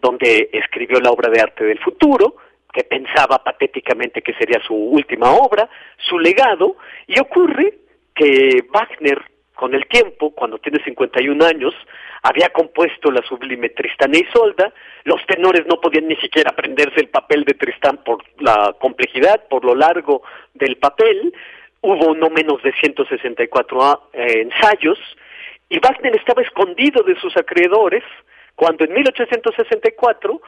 donde escribió la obra de arte del futuro, que pensaba patéticamente que sería su última obra, su legado, y ocurre que Wagner, con el tiempo, cuando tiene 51 años, había compuesto la sublime Tristán e Isolda, los tenores no podían ni siquiera aprenderse el papel de Tristán por la complejidad, por lo largo del papel, hubo no menos de 164 ah, eh, ensayos. Y Wagner estaba escondido de sus acreedores cuando en 1864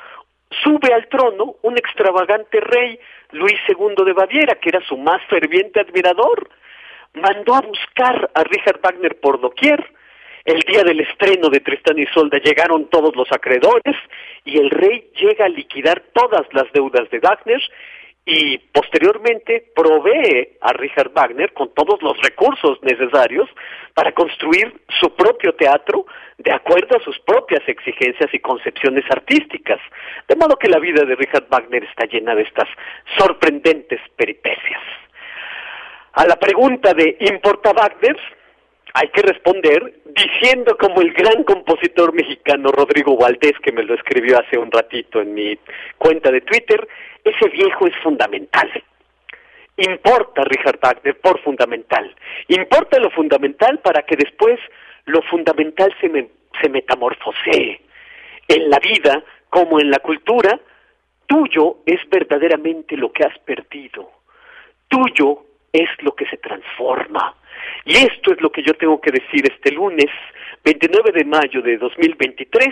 sube al trono un extravagante rey, Luis II de Baviera, que era su más ferviente admirador. Mandó a buscar a Richard Wagner por doquier. El día del estreno de Tristán y Solda llegaron todos los acreedores y el rey llega a liquidar todas las deudas de Wagner y posteriormente provee a Richard Wagner con todos los recursos necesarios para construir su propio teatro de acuerdo a sus propias exigencias y concepciones artísticas. De modo que la vida de Richard Wagner está llena de estas sorprendentes peripecias. A la pregunta de ¿importa Wagner? hay que responder diciendo como el gran compositor mexicano Rodrigo Valdés, que me lo escribió hace un ratito en mi cuenta de Twitter, ese viejo es fundamental. Importa Richard Wagner por fundamental. Importa lo fundamental para que después lo fundamental se, me, se metamorfosee. En la vida, como en la cultura, tuyo es verdaderamente lo que has perdido. Tuyo es lo que se transforma. Y esto es lo que yo tengo que decir este lunes, 29 de mayo de 2023,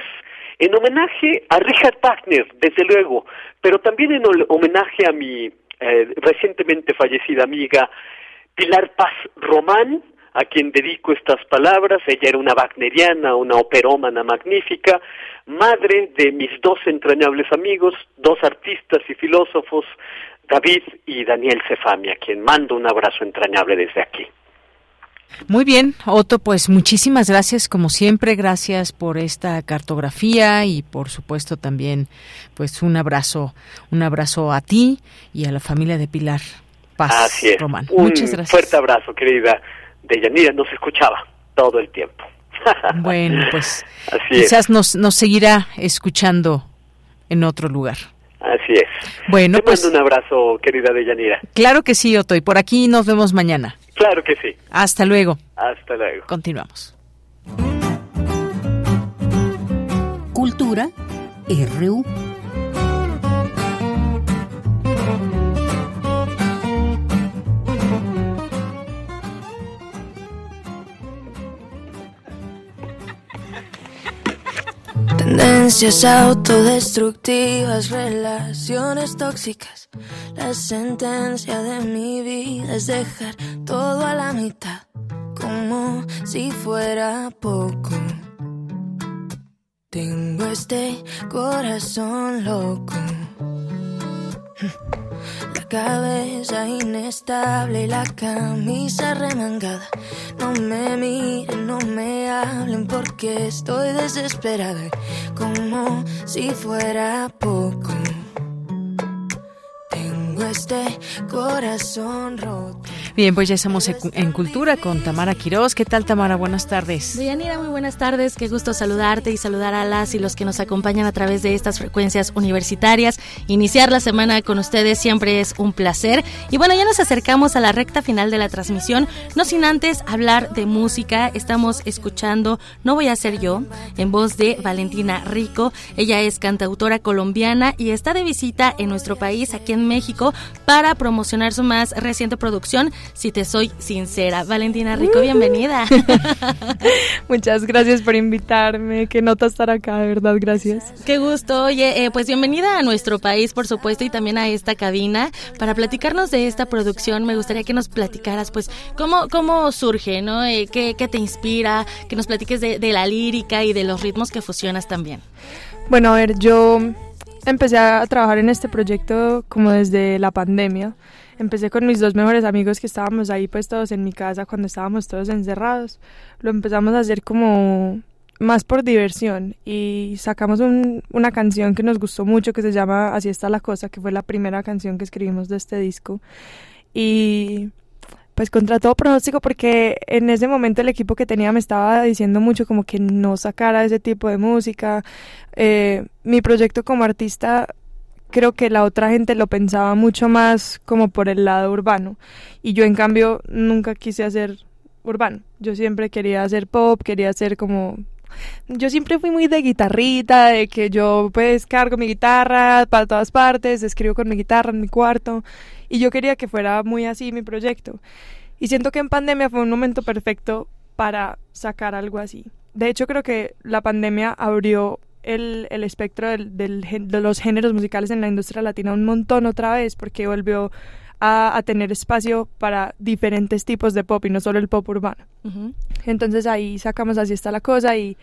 en homenaje a Richard Wagner, desde luego, pero también en homenaje a mi eh, recientemente fallecida amiga Pilar Paz Román, a quien dedico estas palabras. Ella era una wagneriana, una operómana magnífica, madre de mis dos entrañables amigos, dos artistas y filósofos, David y Daniel Cefami, a quien mando un abrazo entrañable desde aquí. Muy bien, Otto, pues muchísimas gracias como siempre, gracias por esta cartografía y por supuesto también pues un abrazo, un abrazo a ti y a la familia de Pilar Paz Así es. Román. Un Muchas gracias. fuerte abrazo, querida Deyanira, nos escuchaba todo el tiempo. Bueno, pues Así quizás nos, nos seguirá escuchando en otro lugar. Así es. Bueno, Te pues mando un abrazo, querida Deyanira. claro que sí, Otto, y por aquí nos vemos mañana. Claro que sí. Hasta luego. Hasta luego. Continuamos. Cultura RU. Tendencias autodestructivas, relaciones tóxicas. La sentencia de mi vida es dejar todo a la mitad, como si fuera poco. Tengo este corazón loco. Cabeza inestable y la camisa remangada. No me miren, no me hablen porque estoy desesperada. Como si fuera poco. Tengo este corazón roto. Bien, pues ya estamos en Cultura con Tamara Quiroz. ¿Qué tal, Tamara? Buenas tardes. Deyanira, muy buenas tardes. Qué gusto saludarte y saludar a las y los que nos acompañan a través de estas frecuencias universitarias. Iniciar la semana con ustedes siempre es un placer. Y bueno, ya nos acercamos a la recta final de la transmisión. No sin antes hablar de música. Estamos escuchando No Voy a Ser Yo, en voz de Valentina Rico. Ella es cantautora colombiana y está de visita en nuestro país, aquí en México, para promocionar su más reciente producción si te soy sincera. Valentina Rico, bienvenida. Muchas gracias por invitarme. Qué nota estar acá, de verdad, gracias. Qué gusto. Oye, eh, pues bienvenida a nuestro país, por supuesto, y también a esta cabina. Para platicarnos de esta producción, me gustaría que nos platicaras, pues, cómo, cómo surge, ¿no? Eh, qué, te inspira? Que nos platiques de, de la lírica y de los ritmos que fusionas también. Bueno, a ver, yo empecé a trabajar en este proyecto como desde la pandemia. Empecé con mis dos mejores amigos que estábamos ahí pues todos en mi casa cuando estábamos todos encerrados. Lo empezamos a hacer como más por diversión y sacamos una canción que nos gustó mucho que se llama Así está la cosa, que fue la primera canción que escribimos de este disco. Y pues contra todo pronóstico porque en ese momento el equipo que tenía me estaba diciendo mucho como que no sacara ese tipo de música. Eh, mi proyecto como artista creo que la otra gente lo pensaba mucho más como por el lado urbano y yo en cambio nunca quise hacer urbano. Yo siempre quería hacer pop, quería hacer como yo siempre fui muy de guitarrita, de que yo pues cargo mi guitarra para todas partes, escribo con mi guitarra en mi cuarto y yo quería que fuera muy así mi proyecto. Y siento que en pandemia fue un momento perfecto para sacar algo así. De hecho creo que la pandemia abrió el, el espectro del, de los géneros musicales en la industria latina un montón otra vez porque volvió a, a, tener espacio para diferentes tipos de pop y no solo el pop urbano. Entonces ahí sacamos así está la cosa y,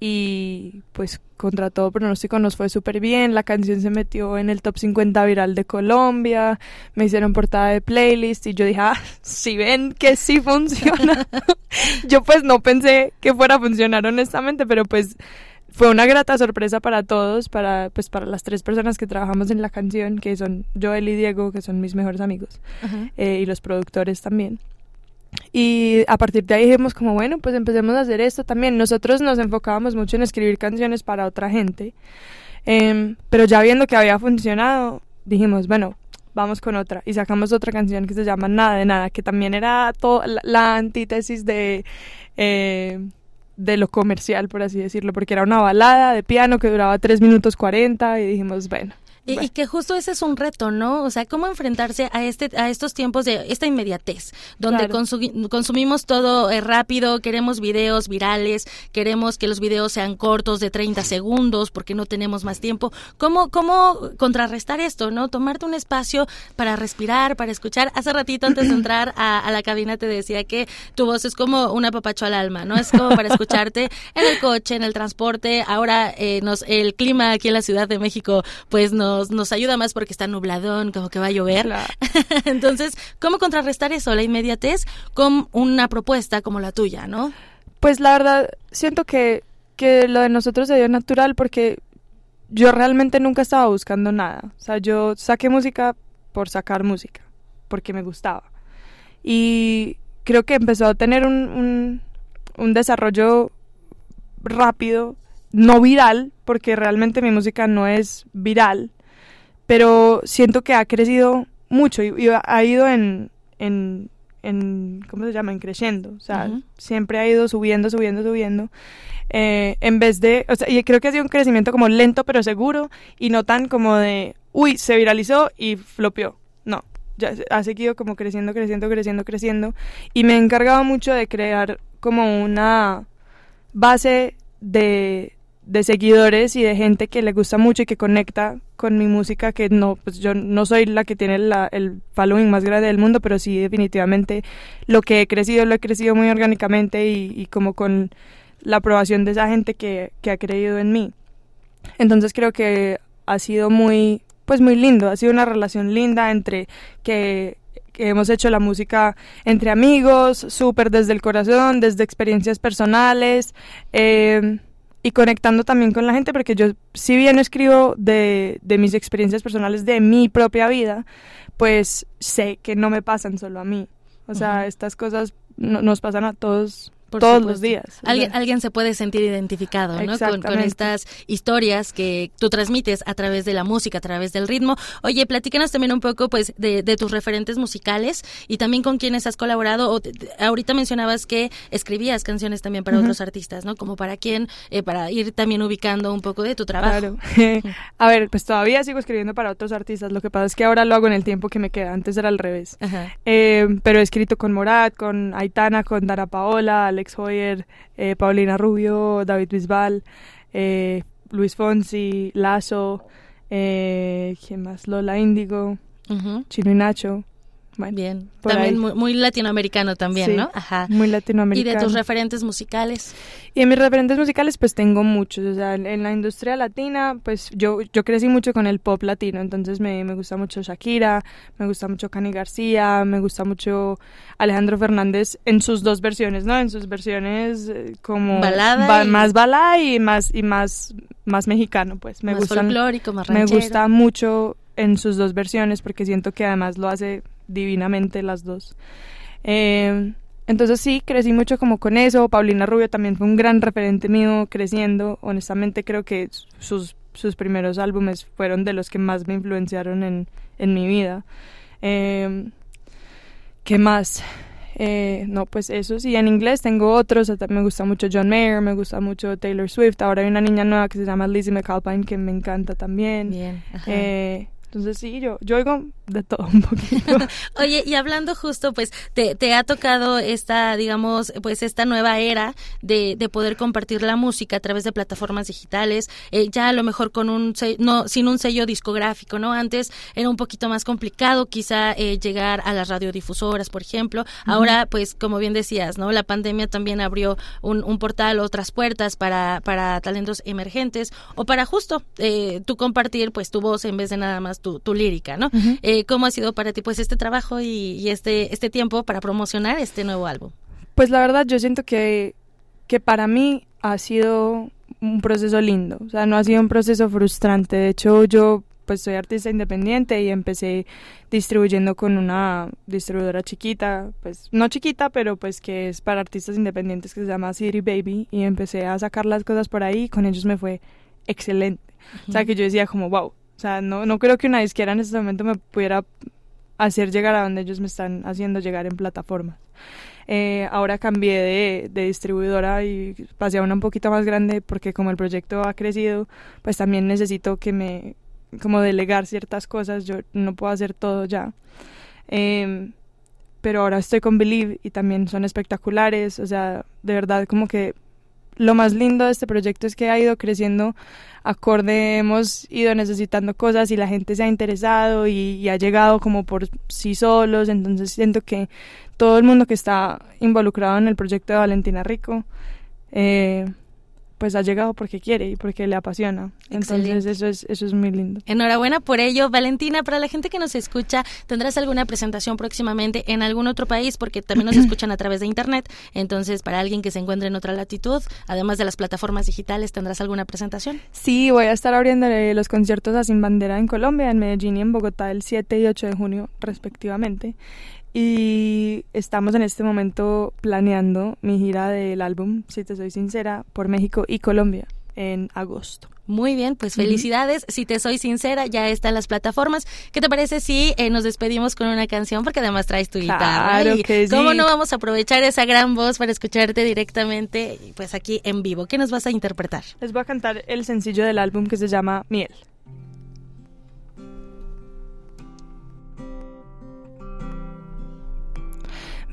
y pues contra todo pronóstico nos fue súper bien, la canción se metió en el top 50 viral de Colombia, me hicieron portada de playlist y yo dije, ah, si ven que sí funciona. yo pues no pensé que fuera a funcionar honestamente, pero pues fue una grata sorpresa para todos, para pues para las tres personas que trabajamos en la canción, que son Joel y Diego, que son mis mejores amigos, eh, y los productores también. Y a partir de ahí dijimos como, bueno, pues empecemos a hacer esto también. Nosotros nos enfocábamos mucho en escribir canciones para otra gente, em, pero ya viendo que había funcionado, dijimos, bueno, vamos con otra. Y sacamos otra canción que se llama Nada de Nada, que también era todo, la, antítesis de... Eh, de lo comercial, por así decirlo, porque era una balada de piano que duraba 3 minutos 40 y dijimos, bueno, y, que justo ese es un reto, ¿no? O sea, cómo enfrentarse a este a estos tiempos de esta inmediatez, donde consumimos todo eh, rápido, queremos videos virales, queremos que los videos sean cortos de 30 segundos porque no tenemos más tiempo. ¿Cómo cómo contrarrestar esto, no? Tomarte un espacio para respirar, para escuchar. Hace ratito antes de entrar a, la cabina te decía que tu voz es como una papacho al alma, ¿no? Es como para escucharte en el coche, en el transporte. Ahora eh, nos el clima aquí en la Ciudad de México pues nos nos, ayuda más porque está nubladón, como que va a llover. Entonces, ¿cómo contrarrestar eso, la inmediatez, con una propuesta como la tuya, no? Pues la verdad, siento que, que lo de nosotros se dio natural porque yo realmente nunca estaba buscando nada. O sea, yo saqué música por sacar música, porque me gustaba. Y creo que empezó a tener un, un, un desarrollo rápido, no viral, porque realmente mi música no es viral, pero siento que ha crecido mucho y, ha ido en, en ¿cómo se llama? En creciendo. O sea, siempre ha ido subiendo, subiendo, subiendo. Eh, en vez de, o sea, y creo que ha sido un crecimiento como lento pero seguro y no tan como de, uy, se viralizó y flopeó. No, ya ha seguido como creciendo, creciendo, creciendo, creciendo. Y me he encargado mucho de crear como una base de, de seguidores y de gente que le gusta mucho y que conecta con mi música, que no, pues yo no soy la que tiene el following más grande del mundo, pero sí definitivamente lo que he crecido, lo he crecido muy orgánicamente y, como con la aprobación de esa gente que, que ha creído en mí. Entonces creo que ha sido muy, pues muy lindo, ha sido una relación linda entre que hemos hecho la música entre amigos, súper desde el corazón, desde experiencias personales. Eh, y conectando también con la gente, porque yo si bien escribo de, de mis experiencias personales de mi propia vida, pues sé que no me pasan solo a mí. O sea, estas cosas nos pasan a todos todos los días. Alguien, alguien se puede sentir identificado ¿no? con, estas historias que tú transmites a través de la música, a través del ritmo. Oye, platícanos también un poco pues de, tus referentes musicales y también con quienes has colaborado. ahorita mencionabas que escribías canciones también para otros artistas, ¿no? Como para quién, eh, para ir también ubicando un poco de tu trabajo. Claro. a ver, pues todavía sigo escribiendo para otros artistas. Lo que pasa es que ahora lo hago en el tiempo que me queda. Antes era al revés. Eh, pero he escrito con Morat, con Aitana, con Dara Paola, Alex Hoyer, eh, Paulina Rubio, David Bisbal, eh, Luis Fonsi, Lazo, eh, ¿quién más? Lola Índigo, Chino y Nacho. Bien, también muy, latinoamericano también, ¿no? Ajá. Muy latinoamericano. ¿Y de tus referentes musicales? Y de mis referentes musicales, pues tengo muchos. O sea, en, la industria latina, pues yo, yo crecí mucho con el pop latino. Entonces me, me gusta mucho Shakira, me gusta mucho Cani García, me gusta mucho Alejandro Fernández en sus dos versiones, ¿no? En sus versiones eh, como balada más balada y más y más más mexicano, pues. Me más folclórico, más ranchero. Me gusta mucho en sus dos versiones porque siento que además lo hace divinamente las dos. Eh, entonces sí, crecí mucho como con eso. Paulina Rubio también fue un gran referente mío creciendo. Honestamente creo que sus, sus primeros álbumes fueron de los que más me influenciaron en, en mi vida. Eh, ¿Qué más? Eh, no, pues eso sí, en inglés tengo otros, me gusta mucho John Mayer, me gusta mucho Taylor Swift, ahora hay una niña nueva que se llama Lizzie McAlpine que me encanta también. Bien, entonces sí, yo, yo oigo de todo un poquito. Oye, y hablando justo, pues, te, te, ha tocado esta, digamos, pues esta nueva era de, de poder compartir la música a través de plataformas digitales, eh, ya a lo mejor con un, no, sin un sello discográfico, ¿no? Antes era un poquito más complicado quizá eh, llegar a las radiodifusoras, por ejemplo. Ahora, pues, como bien decías, ¿no? La pandemia también abrió un, un portal, otras puertas para, para talentos emergentes o para justo eh, tú compartir, pues, tu voz en vez de nada más tu, lírica, ¿no? Eh, ¿Cómo ha sido para ti pues este trabajo y, este, este tiempo para promocionar este nuevo álbum? Pues la verdad yo siento que, que para mí ha sido un proceso lindo, o sea, no ha sido un proceso frustrante, de hecho yo pues soy artista independiente y empecé distribuyendo con una distribuidora chiquita, pues no chiquita, pero pues que es para artistas independientes que se llama City Baby. Y empecé a sacar las cosas por ahí y con ellos me fue excelente. O sea, que yo decía como, wow, o sea, no, no creo que una disquera en este momento me pudiera hacer llegar a donde ellos me están haciendo llegar en plataformas. Eh, ahora cambié de, de, distribuidora y pasé a una un poquito más grande porque como el proyecto ha crecido, pues también necesito que me, como delegar ciertas cosas, yo no puedo hacer todo ya. Em, pero ahora estoy con Believe y también son espectaculares, o sea, de verdad como que lo más lindo de este proyecto es que ha ido creciendo acorde, hemos ido necesitando cosas y la gente se ha interesado y, ha llegado como por sí solos, entonces siento que todo el mundo que está involucrado en el proyecto de Valentina Rico eh, pues ha llegado porque quiere y porque le apasiona. Entonces eso es, eso es muy lindo. Enhorabuena por ello. Valentina, para la gente que nos escucha, ¿tendrás alguna presentación próximamente en algún otro país? Porque también nos escuchan a través de Internet. Entonces, para alguien que se encuentre en otra latitud, además de las plataformas digitales, ¿tendrás alguna presentación? Sí, voy a estar abriendo los conciertos a Sin Bandera en Colombia, en Medellín y en Bogotá el 7 y 8 de junio respectivamente. Y estamos en este momento planeando mi gira del álbum, si te soy sincera, por México y Colombia. en agosto. Muy bien, pues felicidades. Si te soy sincera, ya están las plataformas. ¿Qué te parece si eh, nos despedimos con una canción? Porque además traes tu guitarra. Claro que sí. ¿Cómo no vamos a aprovechar esa gran voz para escucharte directamente, pues aquí en vivo? ¿Qué nos vas a interpretar? Les voy a cantar el sencillo del álbum que se llama Miel.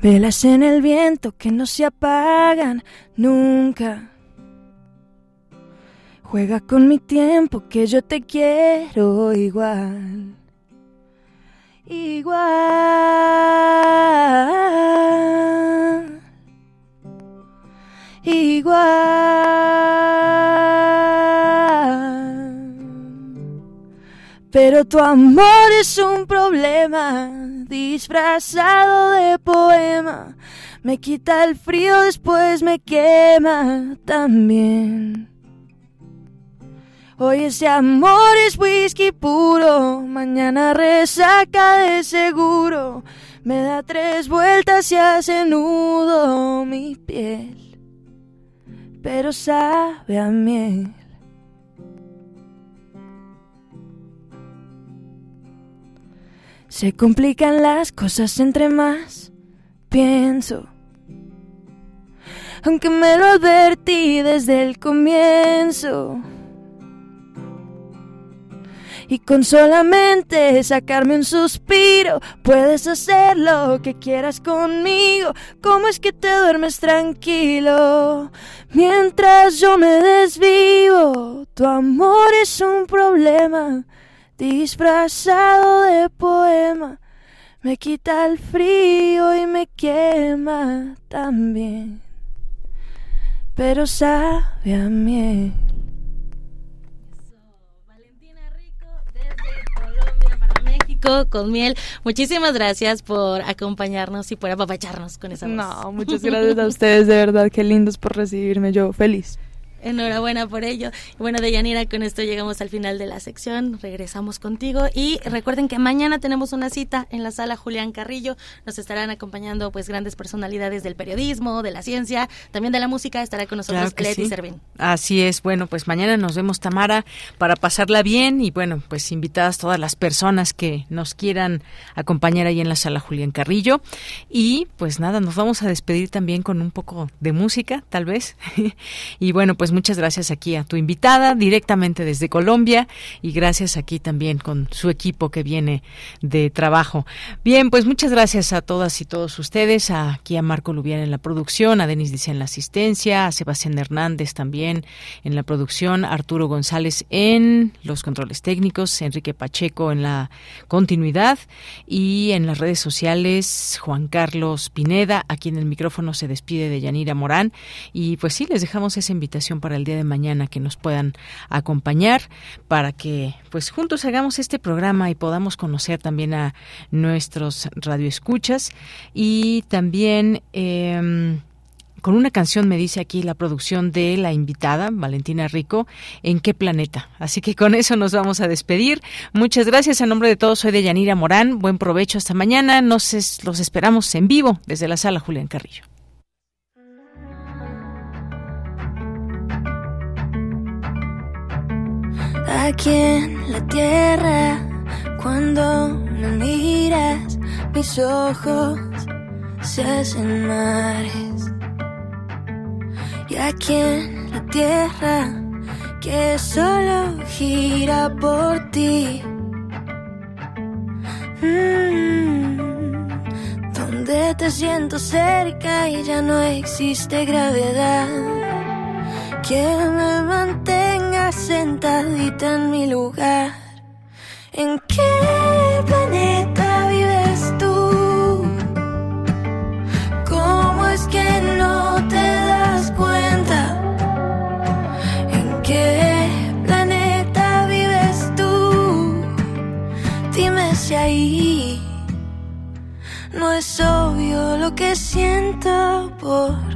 Velas en el viento que no se apagan nunca. Juega con mi tiempo que yo te quiero igual. Igual. Igual. Pero tu amor es un problema disfrazado de poema. Me quita el frío, después me quema también. Hoy ese amor es whisky puro, mañana resaca de seguro. Me da tres vueltas y hace nudo mi piel, pero sabe a miel. Se complican las cosas entre más pienso. Aunque me lo advertí desde el comienzo. Y con solamente sacarme un suspiro, puedes hacer lo que quieras conmigo. ¿Cómo es que te duermes tranquilo? Mientras yo me desvivo, tu amor es un problema disfrazado de poema. Me quita el frío y me quema también. Pero sabe a miel. México con miel. Muchísimas gracias por acompañarnos y por apapacharnos con esa voz. No, muchas gracias a ustedes, de verdad, qué lindos por recibirme, yo feliz. Enhorabuena por ello. Bueno, Deyanira, con esto llegamos al final de la sección. Regresamos contigo y recuerden que mañana tenemos una cita en la sala Julián Carrillo. Nos estarán acompañando pues grandes personalidades del periodismo, de la ciencia, también de la música. Estará con nosotros Claro Leti sí. Servín. Así es. Bueno, pues mañana nos vemos, Tamara, para pasarla bien y bueno, pues invitadas todas las personas que nos quieran acompañar ahí en la sala Julián Carrillo. Y pues nada, nos vamos a despedir también con un poco de música, tal vez. y bueno, pues muchas gracias aquí a tu invitada directamente desde Colombia y gracias aquí también con su equipo que viene de trabajo. Bien, pues muchas gracias a todas y todos ustedes, aquí a Marco Lubián en la producción, a Denis Dice en la asistencia, a Sebastián Hernández también en la producción, Arturo González en los controles técnicos, Enrique Pacheco en la continuidad y en las redes sociales Juan Carlos Pineda, aquí en el micrófono se despide de Yanira Morán y pues sí, les dejamos esa invitación para el día de mañana que nos puedan acompañar para que pues juntos hagamos este programa y podamos conocer también a nuestros radioescuchas y también em, con una canción me dice aquí la producción de la invitada, Valentina Rico, ¿en qué planeta? Así que con eso nos vamos a despedir. Muchas gracias. A nombre de todos, soy de Yanira Morán. Buen provecho hasta mañana. Nos los esperamos en vivo desde la sala Julián Carrillo. Aquí en la tierra, cuando me miras, mis ojos se hacen mares. Y aquí en la tierra, que solo gira por ti. Mm, donde te siento cerca y ya no existe gravedad que me mantenga sentadita en mi lugar. ¿En qué planeta vives tú? ¿Cómo es que no te das cuenta? ¿En qué planeta vives tú? Dime si ahí no es obvio lo que siento por